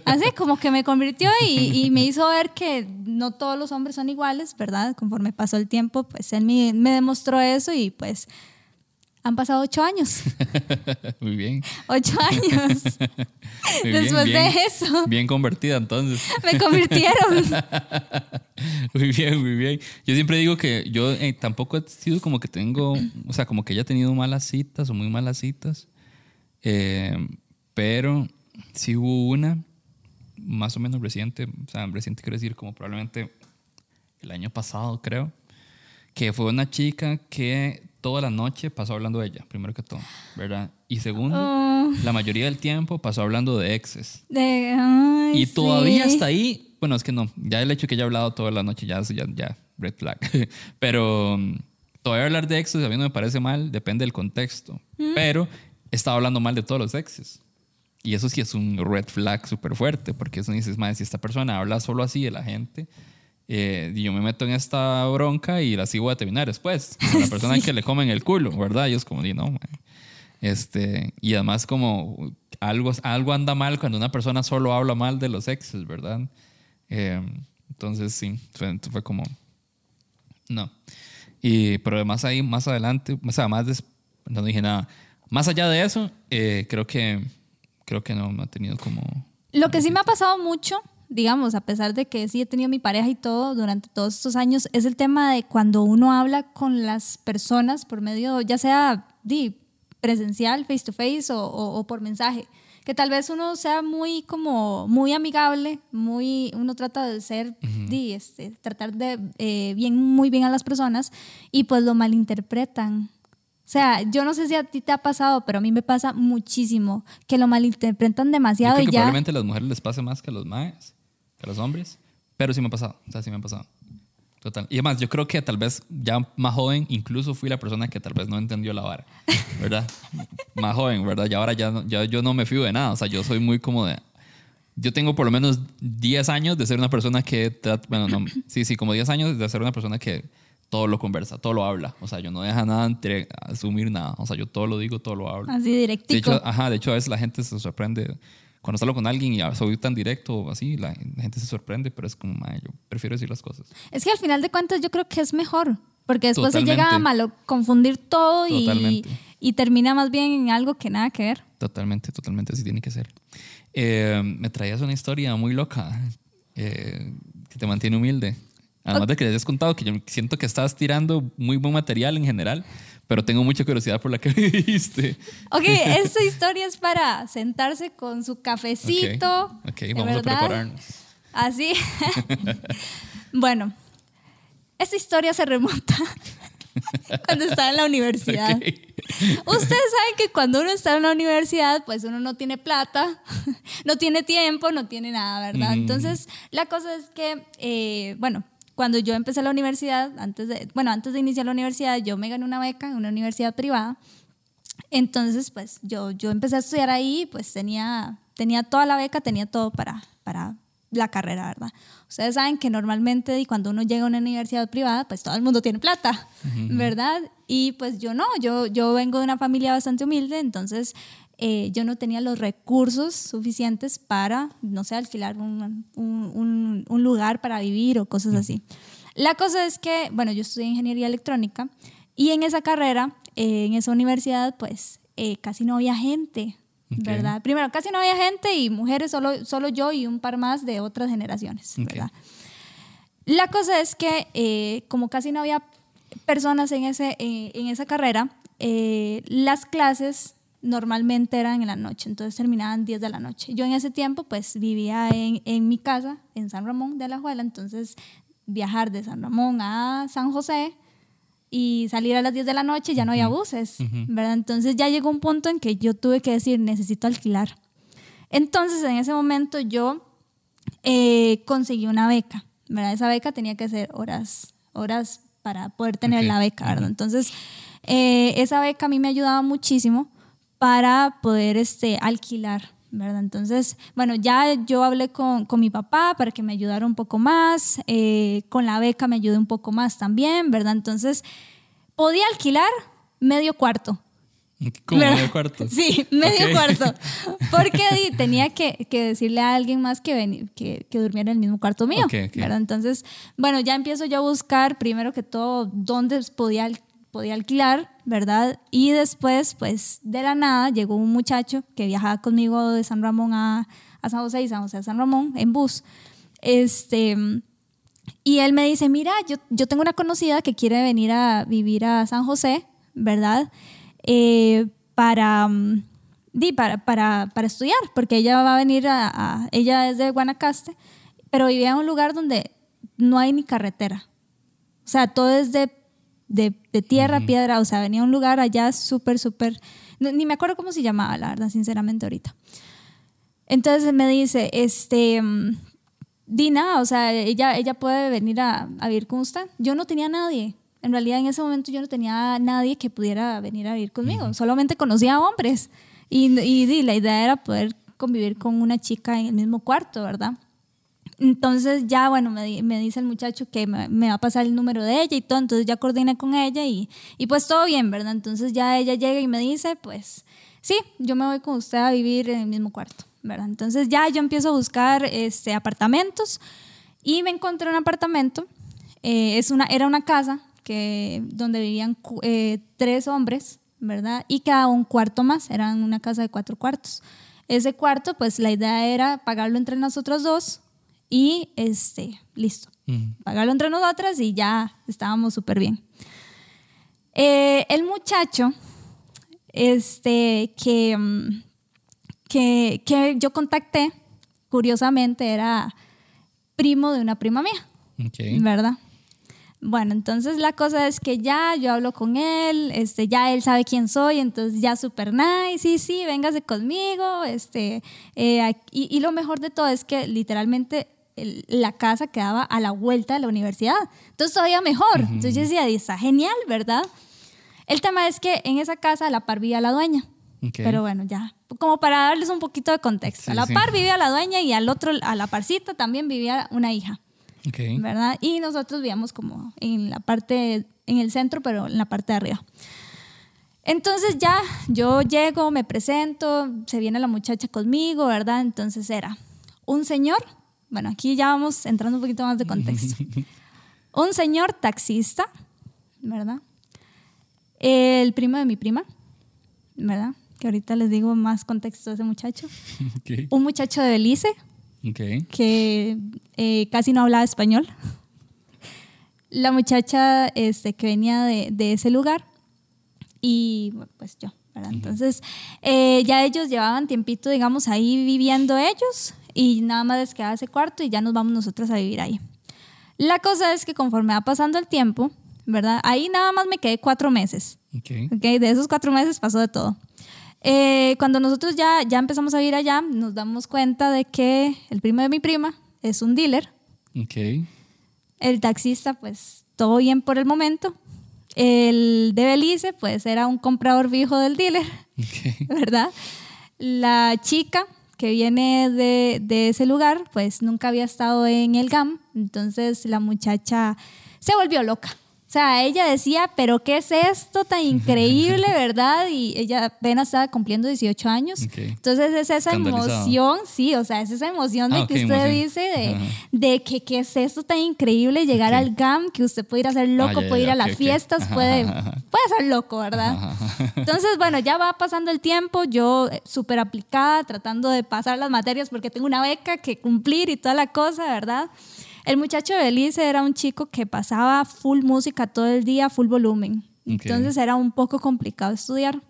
Así como que me convirtió y, y me hizo ver que no todos los hombres son iguales, ¿verdad? Conforme pasó el tiempo, pues él me, me demostró eso y pues han pasado ocho años. Muy bien. Ocho años. Muy bien, Después bien. de eso, Bien convertida, entonces. me convirtieron. Muy bien, muy bien. Yo siempre digo que yo eh, tampoco he sido como que tengo, o sea, como que haya tenido malas citas o muy malas citas, Eh, pero sí hubo una más o menos reciente, o sea, reciente quiero decir como probablemente el año pasado, creo, que fue una chica que toda la noche pasó hablando de ella, primero que todo, ¿verdad? Y segundo, Oh. la mayoría del tiempo pasó hablando de exes. De- ay, Y todavía sí. hasta ahí, bueno, es que no, ya el hecho que haya hablado toda la noche, ya, ya, ya red flag. Pero um, todavía hablar de exes a mí no me parece mal, depende del contexto. Pero estaba hablando mal de todos los exes. Y eso sí es un red flag súper fuerte, porque eso dices, madre, si esta persona habla solo así de la gente, eh, y yo me meto en esta bronca y la sigo a terminar después. La persona que le comen el culo, ¿verdad? Y es como, di, no, mae. Este, y además como algo, algo anda mal cuando una persona solo habla mal de los exes, ¿verdad? Eh, entonces sí, fue, fue como, no. Y, pero además ahí, más adelante, o sea, más des- no dije nada. Más allá de eso, eh, creo que, creo que no, no ha tenido como... Lo que sí me ha pasado mucho, digamos, a pesar de que sí he tenido mi pareja y todo durante todos estos años, es el tema de cuando uno habla con las personas por medio, ya sea di, presencial, face to face o, o- o por mensaje. Que tal vez uno sea muy como muy amigable, muy uno trata de ser, di, este, tratar de eh, bien, muy bien a las personas y pues lo malinterpretan. O sea, yo no sé si a ti te ha pasado, pero a mí me pasa muchísimo que lo malinterpretan Yo demasiado creo y que ya. probablemente a las mujeres les pase más que a los maes, que a los hombres, pero sí me ha pasado, o sea, sí me ha pasado. Total. Y además, yo creo que tal vez ya más joven, incluso fui la persona que tal vez no entendió la vara, ¿verdad? más joven, ¿verdad? Y ahora ya, no- ya yo no me fío de nada, o sea, yo soy muy como de... Yo tengo por lo menos 10 años de ser una persona que... Bueno, no, sí, sí, como 10 años de ser una persona que todo lo conversa, todo lo habla. O sea, yo no deja nada entre asumir nada. O sea, yo todo lo digo, todo lo hablo. Así De directico. hecho, ajá, de hecho, a veces la gente se sorprende. Cuando salgo con alguien y soy tan directo o así, la, la gente se sorprende, pero es como, "Mae, yo prefiero decir las cosas. Es que al final de cuentas yo creo que es mejor, porque después se llega a Totalmente. malo confundir todo y, Totalmente. y termina más bien en algo que nada que ver. Totalmente, totalmente así tiene que ser. Eh, me traías una historia muy loca eh, que te mantiene humilde. Además de que les has contado que yo siento que estás tirando muy buen material en general, pero tengo mucha curiosidad por la que dijiste. Ok, esta historia es para sentarse con su cafecito. Ok, vamos a verdad. prepararnos. Así. bueno, esta historia se remonta cuando estaba en la universidad. Ustedes saben que cuando uno está en la universidad, pues uno no tiene plata, no tiene tiempo, no tiene nada, ¿verdad? Mm. Entonces, la cosa es que, eh, bueno, cuando yo empecé la universidad, antes de, bueno, antes de iniciar la universidad, yo me gané una beca en una universidad privada. Entonces, pues yo, yo empecé a estudiar ahí, pues tenía, tenía toda la beca, tenía todo para, para la carrera, ¿verdad? Ustedes saben que normalmente cuando uno llega a una universidad privada, pues todo el mundo tiene plata, ¿verdad? Y pues yo no, yo, yo vengo de una familia bastante humilde, entonces eh, yo no tenía los recursos suficientes para, no sé, alquilar un, un- un- un lugar para vivir o cosas así. La cosa es que, bueno, yo estudié ingeniería electrónica y en esa carrera eh, en esa universidad, pues eh, casi no había gente, Ok. ¿verdad? Primero, casi no había gente y mujeres, solo, solo yo y un par más de otras generaciones, Ok. ¿verdad? La cosa es que eh, como casi no había personas en, ese, eh, en esa carrera, eh, las clases normalmente eran en la noche, entonces terminaban 10 de la noche. Yo en ese tiempo pues vivía en, en mi casa, en San Ramón de Alajuela, entonces viajar de San Ramón a San José y salir a las 10 de la noche ya no había buses, ¿verdad? Entonces ya llegó un punto en que yo tuve que decir, necesito alquilar. Entonces en ese momento yo eh, conseguí una beca, ¿verdad? Esa beca tenía que ser horas, horas para poder tener Ok. la beca, ¿verdad? Entonces, eh, esa beca a mí me ayudaba muchísimo para poder este, alquilar, ¿verdad? Entonces, bueno, ya yo hablé con, con mi papá para que me ayudara un poco más, eh, con la beca me ayudé un poco más también, ¿verdad? Entonces, podía alquilar medio cuarto. Como ¿verdad? medio cuarto. Sí, medio Ok. cuarto. Porque tenía que, que decirle a alguien más que, veni- que, que durmiera en el mismo cuarto mío. Ok, ok. ¿verdad? Entonces, bueno, ya empiezo yo a buscar primero que todo dónde podía, al- podía alquilar, ¿verdad? Y después, pues de la nada, llegó un muchacho que viajaba conmigo de San Ramón a, a San José y San José a San Ramón en bus. Este. Y él me dice, mira, yo, yo tengo una conocida que quiere venir a vivir a San José, ¿verdad? Eh, para, mm, di, para, para, para estudiar, porque ella va a venir a, a- ella es de Guanacaste, pero vivía en un lugar donde no hay ni carretera. O sea, todo es de, de, de tierra, piedra, o sea, venía a un lugar allá súper, súper, no- ni me acuerdo cómo se llamaba, la verdad, sinceramente ahorita. Entonces me dice, este, mm, Dina, o sea, ella, ella puede venir a, a vivir con usted. Yo no tenía nadie. En realidad, en ese momento yo no tenía nadie que pudiera venir a vivir conmigo. Solamente conocía hombres. Y, y di, la idea era poder convivir con una chica en el mismo cuarto, ¿verdad? Entonces ya, bueno, me, me dice el muchacho que me, me va a pasar el número de ella y todo, entonces ya coordiné con ella y, y pues todo bien, ¿verdad? Entonces ya ella llega y me dice, pues sí, yo me voy con usted a vivir en el mismo cuarto, ¿verdad? Entonces ya yo empiezo a buscar este, apartamentos y me encontré un apartamento, eh, es una, era una casa que, donde vivían eh, tres hombres, ¿verdad? Y cada un cuarto más, eran una casa de cuatro cuartos. Ese cuarto, pues la idea era pagarlo entre nosotros dos y este, listo. Pagarlo entre nosotras y ya estábamos súper bien. Eh, el muchacho, este, que, mm, que, que yo contacté, curiosamente, era primo de una prima mía. ¿verdad? Bueno, entonces la cosa es que ya yo hablo con él, este, ya él sabe quién soy, entonces ya súper nice, sí, sí, véngase conmigo, este, eh, y, y lo mejor de todo es que literalmente el- la casa quedaba a la vuelta de la universidad, entonces todavía mejor, entonces yo decía, está genial, ¿verdad? El tema es que en esa casa a la par vivía la dueña, Ok. pero bueno, ya, como para darles un poquito de contexto, Sí, a la sí. par vivía la dueña y al otro, a la parcita también vivía una hija. Ok. ¿verdad? Y nosotros vivíamos como en la parte, en el centro, pero en la parte de arriba. Entonces ya yo llego, me presento, se viene la muchacha conmigo, ¿verdad? Entonces era un señor, bueno, aquí ya vamos entrando un poquito más de contexto. Un señor taxista, ¿verdad? El primo de mi prima, ¿verdad? Que ahorita les digo más contexto de ese muchacho. Un muchacho de Belice, Ok. que eh, casi no hablaba español. La muchacha este, que venía de, de ese lugar y pues yo. ¿verdad? Entonces, eh, ya ellos llevaban tiempito, digamos, ahí viviendo ellos y nada más les quedaba ese cuarto y ya nos vamos nosotros a vivir ahí. La cosa es que conforme va pasando el tiempo, ¿verdad? Ahí nada más me quedé cuatro meses. Ok. ¿ok? De esos cuatro meses pasó de todo. Eh, cuando nosotros ya, ya empezamos a vivir allá, nos damos cuenta de que el primo de mi prima es un dealer. El taxista, pues todo bien por el momento. El de Belice, pues era un comprador fijo del dealer, Ok. ¿verdad? La chica que viene de, de ese lugar, pues nunca había estado en el GAM, entonces la muchacha se volvió loca, O sea, ella decía, pero ¿qué es esto tan increíble, verdad? Y ella apenas estaba cumpliendo 18 años. Ok. Entonces es esa emoción, sí, o sea, es esa emoción de Ah, que usted emoción. dice de, que qué es esto tan increíble, llegar al GAM, que usted puede ir a ser loco, Ah, puede ir a las fiestas, Ajá, puede, ajá, puede ser loco, ¿verdad? Ajá. Entonces, bueno, ya va pasando el tiempo, yo eh, súper aplicada, tratando de pasar las materias porque tengo una beca que cumplir y toda la cosa, ¿verdad? El muchacho de Belice era un chico que pasaba full música todo el día, full volumen. Entonces era un poco complicado estudiar.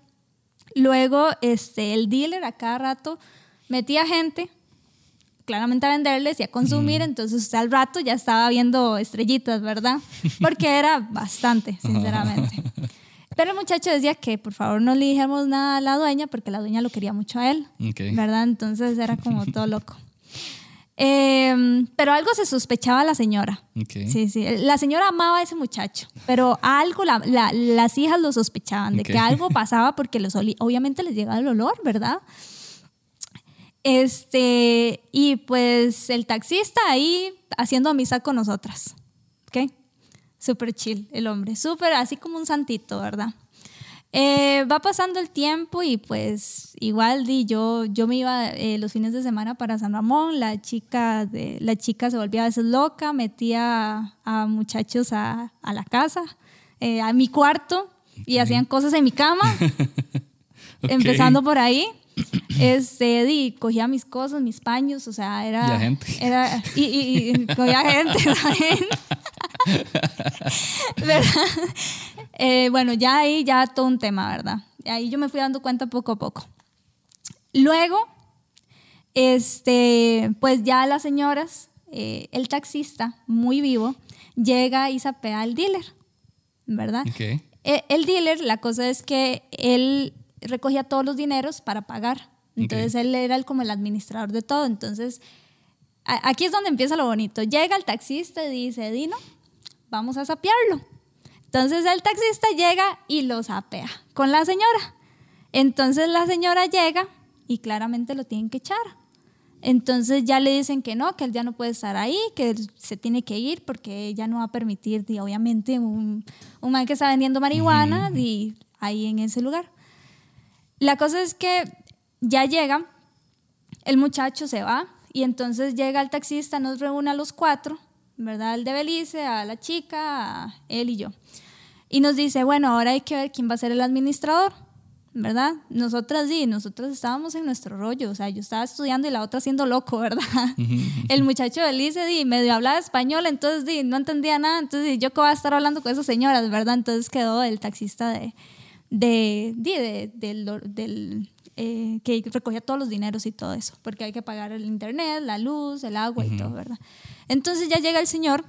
Luego, este, el dealer a cada rato metía gente, claramente a venderles y a consumir, entonces usted al rato ya estaba viendo estrellitas, ¿verdad? Porque era bastante, sinceramente. Pero el muchacho decía que por favor no le dijéramos nada a la dueña porque la dueña lo quería mucho a él. ¿verdad? Entonces era como todo loco. Eh, pero algo se sospechaba a la señora. Sí, sí. La señora amaba a ese muchacho, pero algo la- la- las hijas lo sospechaban de que algo pasaba porque los obviamente les llegaba el olor, ¿verdad? Este, y pues el taxista ahí haciendo amistad con nosotras. ¿Ok? Súper chill el hombre, súper así como un santito, ¿verdad? Eh, va pasando el tiempo y pues igual di, yo, yo me iba eh, los fines de semana para San Ramón, la chica, de, la chica se volvía a veces loca, metía a, a muchachos a, a la casa, eh, a mi cuarto y hacían cosas en mi cama, empezando por ahí. Este, di, cogía mis cosas, mis paños, o sea, era... Y a gente. Era, y, y- y cogía gente también. ¿Verdad? Eh, bueno, ya ahí ya todo un tema, ¿verdad? Ahí yo me fui dando cuenta poco a poco. Luego, este, pues ya las señoras, eh, el taxista, muy vivo, llega y sapea al dealer, ¿verdad? Eh, el dealer, la cosa es que él recogía todos los dineros para pagar. Entonces él era el, como el administrador de todo. Entonces, a- aquí es donde empieza lo bonito. Llega el taxista y dice, Dino, vamos a sapearlo. Entonces el taxista llega y lo sapea con la señora. Entonces la señora llega y claramente lo tienen que echar. Entonces ya le dicen que no, que él ya no puede estar ahí, que él se tiene que ir porque ella no va a permitir, di, obviamente, un, un man que está vendiendo marihuana di, ahí en ese lugar. La cosa es que ya llega, el muchacho se va y entonces llega el taxista, nos reúne a los cuatro, ¿verdad? El de Belice, a la chica, a él y yo. Y nos dice, bueno, ahora hay que ver quién va a ser el administrador, ¿verdad? Nosotras sí, nosotras estábamos en nuestro rollo, o sea, yo estaba estudiando y la otra siendo loco, ¿verdad? El muchacho de Belice di, medio hablaba español, entonces di, no entendía nada, entonces di, yo qué voy a estar hablando con esas señoras, ¿verdad? Entonces quedó el taxista de, de, di, de- del, del, eh, que recogía todos los dineros y todo eso, porque hay que pagar el internet, la luz, el agua y todo, ¿verdad? Entonces ya llega el señor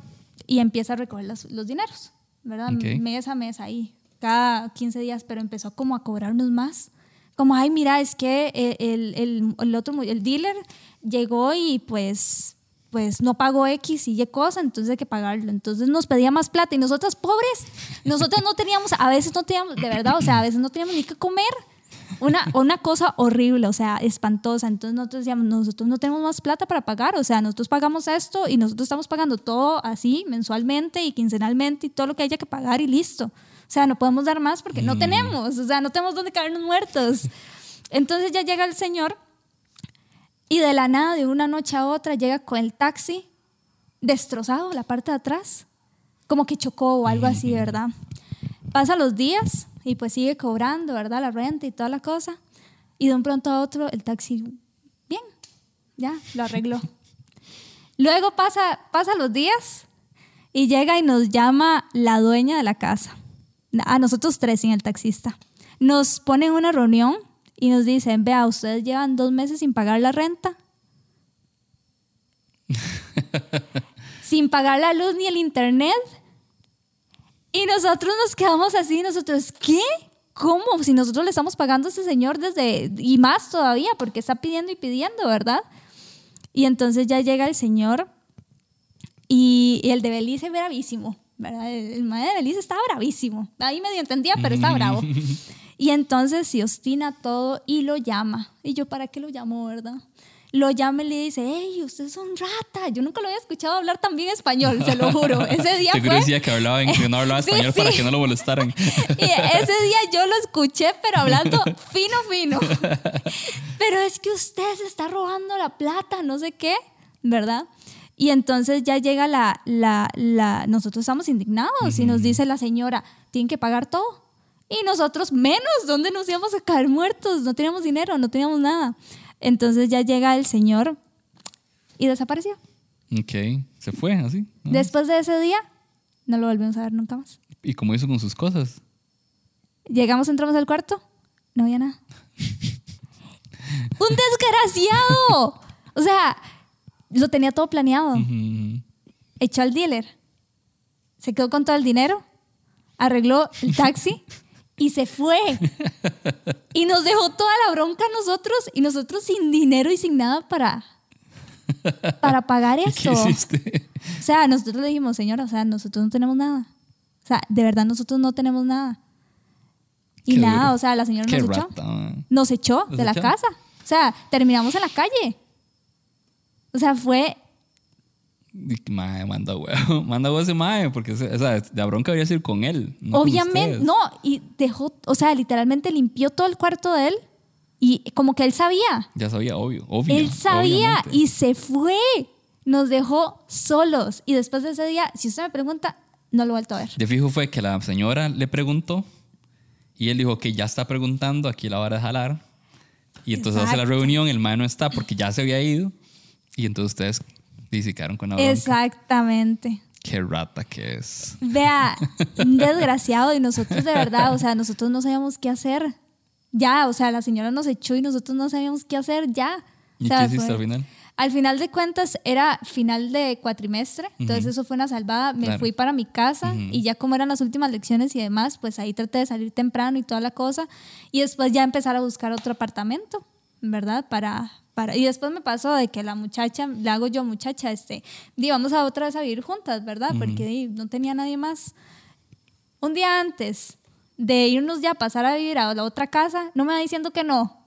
y empieza a recoger los, los dineros, ¿verdad? Mes a mes ahí, cada 15 días, pero empezó como a cobrarnos más. Como, ay, mira, es que el, el, el otro, el dealer llegó y pues pues no pagó X y Y cosa, entonces hay que pagarlo. Entonces nos pedía más plata y nosotras pobres, nosotras no teníamos, a veces no teníamos, de verdad, o sea, a veces no teníamos ni que comer. Una, una cosa horrible, o sea, espantosa. Entonces nosotros decíamos, nosotros no tenemos más plata para pagar, o sea, nosotros pagamos esto y nosotros estamos pagando todo así mensualmente y quincenalmente y todo lo que haya que pagar y listo. O sea, no podemos dar más porque no tenemos, o sea, no tenemos dónde caernos muertos. Entonces ya llega el señor y de la nada, de una noche a otra, llega con el taxi destrozado, la parte de atrás, como que chocó o algo así, ¿verdad? Pasa los días y pues sigue cobrando, ¿verdad? La renta y toda la cosa. Y de un pronto a otro, el taxi, bien, ya, lo arregló. Luego pasa, pasa los días y llega y nos llama la dueña de la casa. A nosotros tres sin el taxista. Nos pone en una reunión y nos dicen, vea, ustedes llevan dos meses sin pagar la renta. sin pagar la luz ni el internet. Y nosotros nos quedamos así, nosotros, ¿qué? ¿Cómo? Si nosotros le estamos pagando a ese señor desde, y más todavía, porque está pidiendo y pidiendo, ¿verdad? Y entonces ya llega el señor y, y el de Belice bravísimo, ¿verdad? El, el mae de Belice estaba bravísimo. Ahí medio entendía, pero estaba bravo. Y entonces se ostina todo y lo llama. Y yo, ¿para qué lo llamo, verdad? Lo llama y le dice, hey, usted es un rata. Yo nunca lo había escuchado hablar tan bien español, se lo juro. Ese día Seguro fue... decía que, hablaba en- que no hablaba Sí, español para sí. que no lo molestaran. Y ese día yo lo escuché, pero hablando fino, fino. Pero es que usted se está robando la plata, no sé qué, ¿verdad? Y entonces ya llega la, la, la nosotros estamos indignados y nos dice la señora, tienen que pagar todo. Y nosotros menos, ¿dónde nos íbamos a caer muertos? No teníamos dinero, no teníamos nada. Entonces ya llega el señor y desapareció. Ok, se fue así. ¿no? Después de ese día, no lo volvimos a ver nunca más. ¿Y cómo hizo con sus cosas? Llegamos, entramos al cuarto, no había nada. ¡Un desgraciado! O sea, lo tenía todo planeado. Echó al dealer, se quedó con todo el dinero, arregló el taxi y se fue. Y nos dejó toda la bronca a nosotros y nosotros sin dinero y sin nada para, para pagar ¿Y qué eso. hiciste? O sea, nosotros le dijimos, señora, o sea, nosotros no tenemos nada. O sea, de verdad nosotros no tenemos nada. Y Qué nada, duro. o sea, la señora Qué nos echó. rata. Nos echó ¿Los de la casa. O sea, terminamos en la calle. O sea, fue Mae, manda huevo. Manda huevo ese mae, porque o sea, la bronca debería ser con él. no con obviamente, ustedes. no, y dejó, o sea, literalmente limpió todo el cuarto de él y como que él sabía. Ya sabía, obvio. obvio él sabía obviamente. y se fue. Nos dejó solos. Y después de ese día, si usted me pregunta, no lo he vuelto a ver. De fijo fue que la señora le preguntó y él dijo que ya está preguntando, aquí la hora de jalar. Y entonces hace la Exacto. reunión, el mae no está porque ya se había ido. Y entonces ustedes y se quedaron con la bronca. Exactamente. Qué rata que es. Vea, un desgraciado y nosotros de verdad, o sea, nosotros no sabíamos qué hacer. Ya, o sea, la señora nos echó y nosotros no sabíamos qué hacer ya. O ¿Y sea, qué hiciste fue- al final? Al final de cuentas era final de cuatrimestre, entonces eso fue una salvada. Me Claro. fui para mi casa y ya como eran las últimas lecciones y demás, pues ahí traté de salir temprano y toda la cosa. Y después ya empezar a buscar otro apartamento, ¿verdad? Para, para... Y después me pasó de que la muchacha, le hago yo muchacha, este, di, vamos a otra vez a vivir juntas, ¿verdad? Porque di, no tenía nadie más. Un día antes de irnos ya a pasar a vivir a la otra casa, no me va diciendo que no.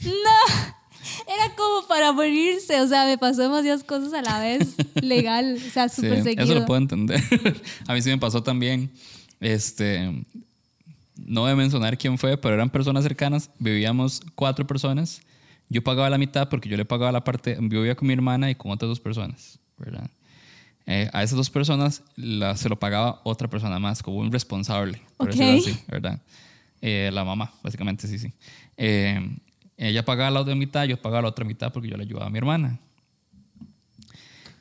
No, era como para morirse, o sea, me pasó demasiadas cosas a la vez, legal, o sea, Sí, súper seguido. eso lo puedo entender. a mí sí me pasó también. Este, no voy a mencionar quién fue, pero eran personas cercanas. Vivíamos cuatro personas. Yo pagaba la mitad porque yo le pagaba la parte. Yo vivía con mi hermana y con otras dos personas, ¿verdad? Eh, a esas dos personas la- se lo pagaba otra persona más, como un responsable, por Ok. decirlo así, ¿verdad? Eh, la mamá, básicamente, sí, sí. Eh, ella pagaba la otra mitad, yo pagaba la otra mitad porque yo le ayudaba a mi hermana.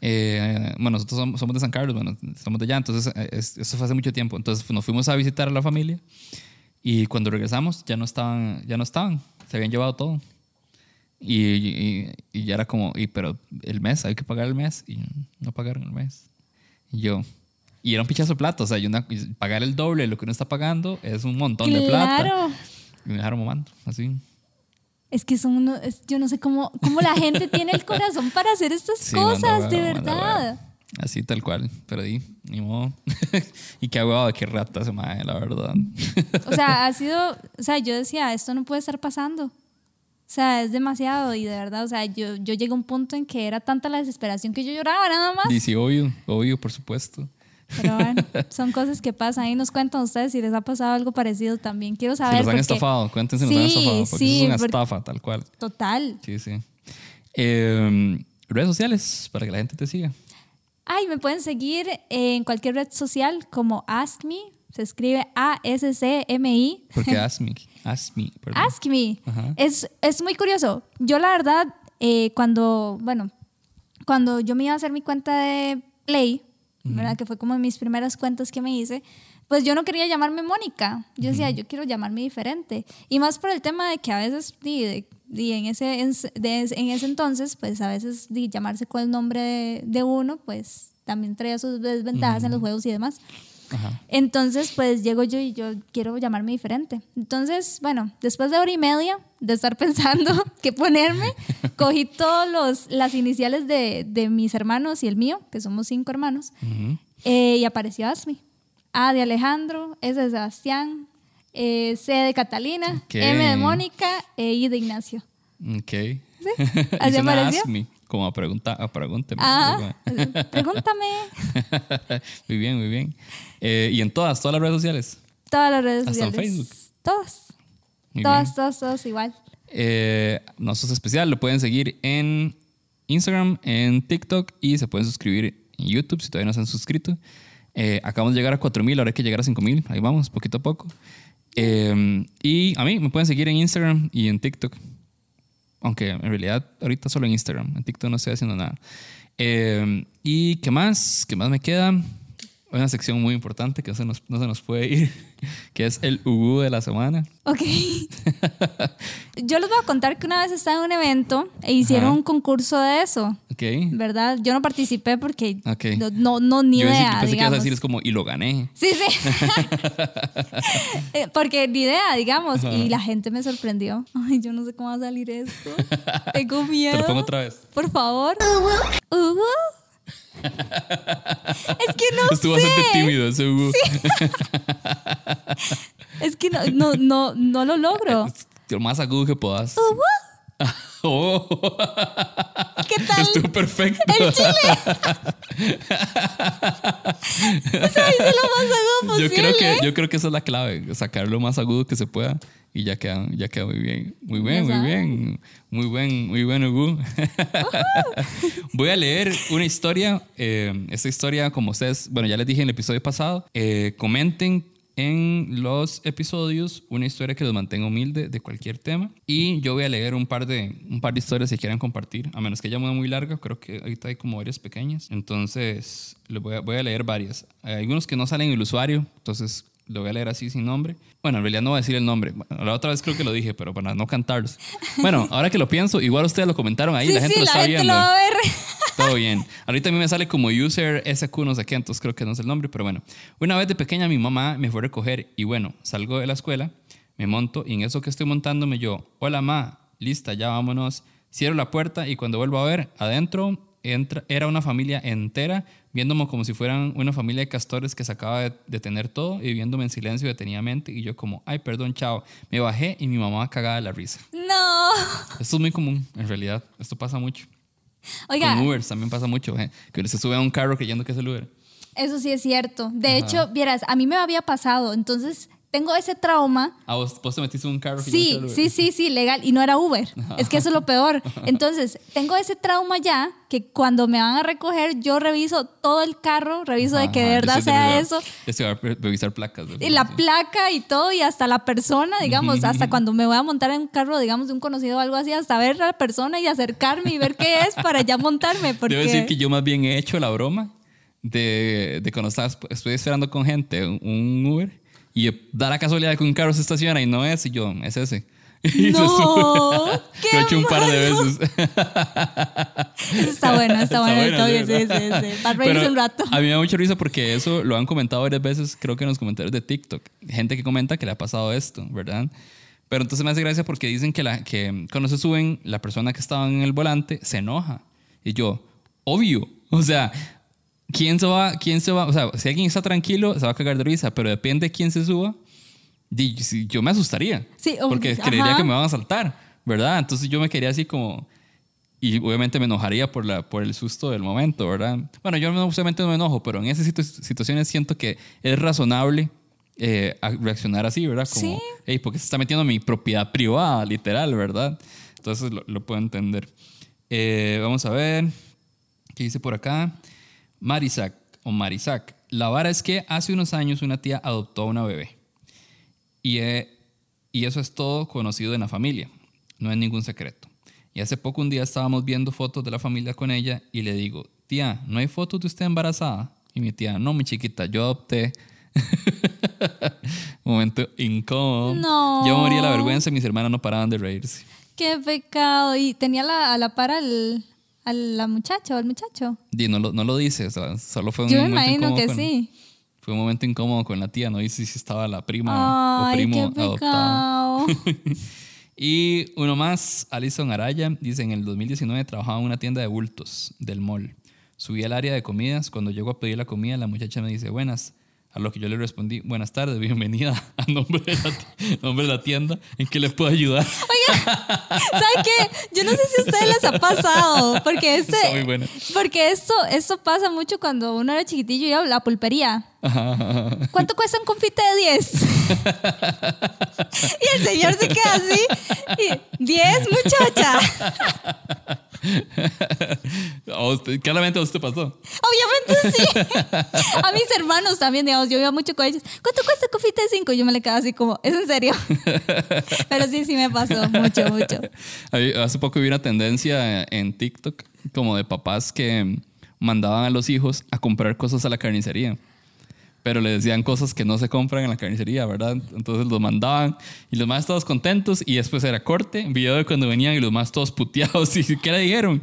Eh, bueno, nosotros somos, somos de San Carlos, bueno, estamos de allá, entonces eh, es- eso fue hace mucho tiempo. Entonces nos fuimos a visitar a la familia y cuando regresamos ya no estaban, ya no estaban, se habían llevado todo. Y, y- y ya era como, y, pero el mes, hay que pagar el mes y no pagaron el mes. Y yo, y era un pichazo de plata, o sea, una- pagar el doble de lo que uno está pagando es un montón de plata. Claro. Y me dejaron mamando, así. Es que son uno, es- yo no sé cómo, cómo la gente tiene el corazón para hacer estas Sí, manda cosas, de manda verdad. Así tal cual, pero di, ni modo. y qué huevado, qué rata se mae, la verdad. O sea, ha sido, o sea, yo decía, esto no puede estar pasando. O sea, es demasiado y de verdad, o sea, yo, yo llegué a un punto en que era tanta la desesperación que yo lloraba nada más. y sí, obvio, obvio, por supuesto. Pero bueno, son cosas que pasan. Ahí nos cuentan ustedes si les ha pasado algo parecido también. Quiero Si saber. los han porque- estafado, cuéntense si nos han Sí, estafado, porque sí, es una porque- estafa, tal cual. Total. Sí, sí. Eh, redes sociales, para que la gente te siga. Ay, me pueden seguir en cualquier red social como Ask Me. Se escribe A-S-C-M-I. Porque ask me, ask me, perdón. Ask Me. Ajá. Es, es muy curioso. Yo la verdad, eh, cuando, bueno, cuando yo me iba a hacer mi cuenta de Play, ¿verdad? Que fue como mis primeras cuentas que me hice, pues yo no quería llamarme Mónica. Yo decía, yo quiero llamarme diferente. Y más por el tema de que a veces, di, de- di, en, ese, en, de- en ese entonces, pues a veces di, llamarse con el nombre de, de uno, pues también traía sus desventajas en los juegos y demás. Ajá. Entonces, pues llego yo y yo quiero llamarme diferente. Entonces, bueno, después de hora y media de estar pensando qué ponerme, cogí todas las iniciales de, de mis hermanos y el mío, que somos cinco hermanos, eh, y apareció Asmi. A de Alejandro, S de Sebastián, eh, C de Catalina. M de Mónica e I de Ignacio. Ok. ¿Así apareció? ask me, como a preguntar, a pregúnteme. Ah, pregúntame. muy bien, muy bien. Eh, y en todas, todas las redes sociales. Todas las redes Hasta en sociales. Facebook. Todas. Muy todas, bien. todas, todas igual. Eh, Nosotros Especial lo pueden seguir en Instagram, en TikTok y se pueden suscribir en YouTube si todavía no se han suscrito. Eh, acabamos de llegar a 4000, ahora hay que llegar a 5000. Ahí vamos, poquito a poco. Eh, y a mí me pueden seguir en Instagram y en TikTok. Aunque en realidad ahorita solo en Instagram. En TikTok no estoy haciendo nada. Eh, ¿Y qué más? ¿Qué más me queda? Una sección muy importante que no se nos, no se nos puede ir, que es el Ubu de la semana. Ok. Yo les voy a contar que una vez estaba en un evento e hicieron Ajá. un concurso de eso, ¿Ok? ¿verdad? Yo no participé porque Ok. no, no, no, ni Yo idea, pensé que ibas a decir es como, y lo gané. Sí, sí. Eh, porque ni idea, digamos. Y la gente me sorprendió. Ay, yo no sé cómo va a salir esto. Tengo miedo. Te lo pongo otra vez. Por favor. Ubu. Es que no Estuvo sé. bastante tímido ese Hugo. Es que no, no, no, no lo logro. Lo más agudo que puedas. Ubu. Oh, ¿Qué tal? estuvo perfecto. El chile. Eso hice lo más agudo Yo posible. creo, que, yo creo que esa es la clave, sacar lo más agudo que se pueda y ya queda, ya queda muy bien. Muy bien, muy bien. Muy buen, muy buen Hugo. Voy a leer una historia. eh, esta historia, como ustedes, bueno, ya les dije en el episodio pasado, eh, comenten en los episodios una historia que los mantenga humilde de cualquier tema. Y yo voy a leer un par de un par de historias si quieran compartir. A menos que haya una muy larga creo que ahorita hay como varias pequeñas. Entonces les voy a, voy a leer varias. Hay algunos que no salen en el usuario entonces lo voy a leer así sin nombre. Bueno en realidad no voy a decir el nombre. Bueno, la otra vez creo que lo dije pero para no cantarlos. Bueno ahora que lo pienso igual ustedes lo comentaron ahí Sí, la gente sí, lo la está gente viendo. lo va a ver. Todo bien. Ahorita a mí me sale como user SQ no sé qué, entonces creo que no es el nombre, pero bueno. Una vez de pequeña mi mamá me fue a recoger y bueno, salgo de la escuela, me monto y en eso que estoy montándome yo, hola ma, lista, ya vámonos. Cierro la puerta y cuando vuelvo a ver, adentro entra, era una familia entera viéndome como si fueran una familia de castores que se acaba de, de tener todo y viéndome en silencio detenidamente y yo como, ay, perdón, chao. Me bajé y mi mamá cagada de la risa. No. Esto es muy común, en realidad. Esto pasa mucho. Oiga, Con Ubers también pasa mucho, eh, que se sube a un carro creyendo que es el Uber. eso sí es cierto. De hecho, vieras, a mí me había pasado. Entonces, tengo ese trauma. Ah, vos, vos te metiste en un carro Sí, Uber. sí, sí, sí, legal. Y no era Uber. Es que eso es lo peor. Entonces, tengo ese trauma ya que cuando me van a recoger, yo reviso todo el carro, reviso de que de Ajá, verdad de sea revisar- eso. Yo de revisar placas. Y la placa y todo, y hasta la persona, digamos, hasta cuando me voy a montar en un carro, digamos, de un conocido o algo así, hasta ver a la persona y acercarme y ver qué es para ya montarme. Porque... Debo decir que yo más bien he hecho la broma de, de cuando estaba, estoy esperando con gente un Uber y da la casualidad que un carro se estaciona y no es, y yo, es ese. Y No, qué Lo he hecho un par de veces. Eso está bueno, está, Está bueno, bueno, bien, sí, sí, sí. Para reírse un rato. A mí me da mucha risa porque eso lo han comentado varias veces, creo que en los comentarios de TikTok. Gente que comenta que le ha pasado esto, ¿verdad? Pero entonces me hace gracia porque dicen que, la, que cuando se suben, la persona que estaba en el volante se enoja. Y yo, obvio. O sea, ¿quién se va? ¿Quién se va? O sea, si alguien está tranquilo, se va a cagar de risa, pero depende de quién se suba. Yo me asustaría. Sí, oh, porque ajá. creería que me van a saltar, ¿verdad? Entonces yo me quería así como y obviamente me enojaría por, la, por el susto del momento, ¿verdad? Bueno, yo no, obviamente no me enojo, pero en esas situ- situaciones siento que es razonable eh, reaccionar así, ¿verdad? Como, Sí. hey, porque se está metiendo en mi propiedad privada, literal, ¿verdad? Entonces lo, lo puedo entender. Eh, vamos a ver, ¿qué dice por acá? Marisac o Marisac. La vara es que hace unos años una tía adoptó a una bebé. Y, eh, y eso es todo conocido en la familia. No es ningún secreto. Y hace poco un día estábamos viendo fotos de la familia con ella y le digo, tía, ¿no hay fotos de usted embarazada? Y mi tía, no, mi chiquita, yo adopté. Momento incómodo. No. Yo moría de la vergüenza y mis hermanas no paraban de reírse. Qué pecado. Y tenía la, a la par al, a la muchacha o al muchacho. Y no lo, no lo dice, o sea, solo fue un Yo me momento imagino que con- sí. Fue un momento incómodo con la tía, no dice si estaba la prima o primo qué adoptado. Y uno más, Alison Araya, dice, en el 2019 trabajaba en una tienda de bultos del mall. Subí al área de comidas, cuando llego a pedir la comida, la muchacha me dice, buenas, A lo que yo le respondí, buenas tardes, bienvenida a nombre de la, nombre de la tienda, ¿en qué le puedo ayudar? ¿Saben qué? Yo no sé si a ustedes les ha pasado, porque este, porque esto, esto pasa mucho cuando uno era chiquitillo y iba a la pulpería. ¿Cuánto cuesta un confite de 10? y el señor se queda así. Y, ¿10, muchacha? Claramente a usted pasó. Obviamente sí. A mis hermanos también, digamos, yo iba mucho con ellos. ¿Cuánto cuesta el confite de 5? Yo me le quedaba así como, ¿es en serio? Pero sí, sí me pasó mucho, mucho. Hace poco vi una tendencia en TikTok como de papás que mandaban a los hijos a comprar cosas a la carnicería. Pero le decían cosas que no se compran en la carnicería, ¿verdad? Entonces los mandaban y los más todos contentos y después era corte, video de cuando venían y los más todos puteados. ¿Y qué le dijeron?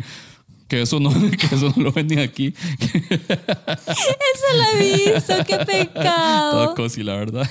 Que eso no, que eso no lo venden aquí. Eso lo he visto, qué Todo pecado. cosi, la verdad.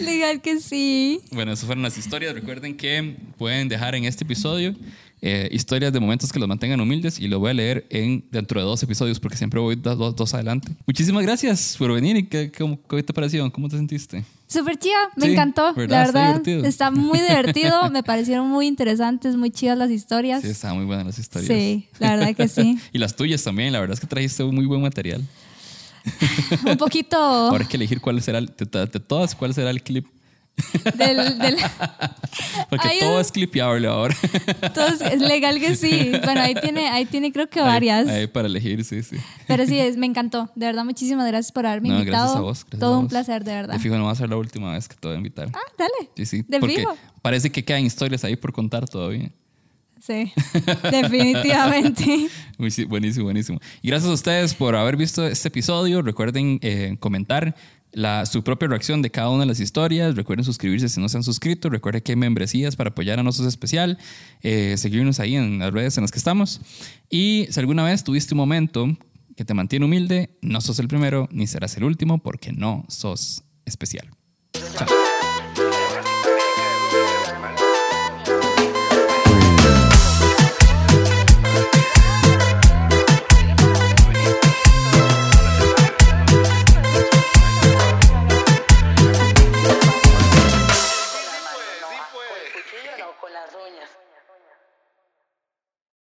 Legal que sí. Bueno, esas fueron las historias. Recuerden que pueden dejar en este episodio eh, historias de momentos que los mantengan humildes y lo voy a leer en dentro de dos episodios porque siempre voy dos, dos- dos adelante. Muchísimas gracias por venir y qué, cómo- qué te pareció, cómo te sentiste. Súper chiva, me Sí, encantó. ¿verdad? La Está verdad, está muy divertido. Me parecieron muy interesantes, muy chidas las historias. Sí, estaban muy buenas las historias. Sí, la verdad que sí. y las tuyas también, la verdad es que trajiste un muy buen material. Un poquito Ahora hay que elegir cuál será, el- de, de- de todas, cuál será el clip. Del, del- Porque Hay todo un- es clipeable ahora. Entonces, es legal que sí. Bueno, ahí tiene, ahí tiene creo que varias. Ahí, ahí para elegir, sí, sí. Pero sí, es, me encantó. De verdad, muchísimas gracias por haberme No, invitado. gracias a vos. gracias Todo a un vos. placer, de verdad. De fijo no va a ser la última vez que te voy a invitar. Ah, dale. Sí, sí. De porque fijo. parece que quedan historias ahí por contar todavía. Sí, definitivamente. Buenísimo, buenísimo. Y gracias a ustedes por haber visto este episodio. Recuerden eh, comentar la, su propia reacción de cada una de las historias. Recuerden suscribirse si no se han suscrito. Recuerden que hay membresías para apoyar a nosotros especial. Eh, seguirnos ahí en las redes en las que estamos. Y si alguna vez tuviste un momento que te mantiene humilde, no sos el primero ni serás el último porque no sos especial.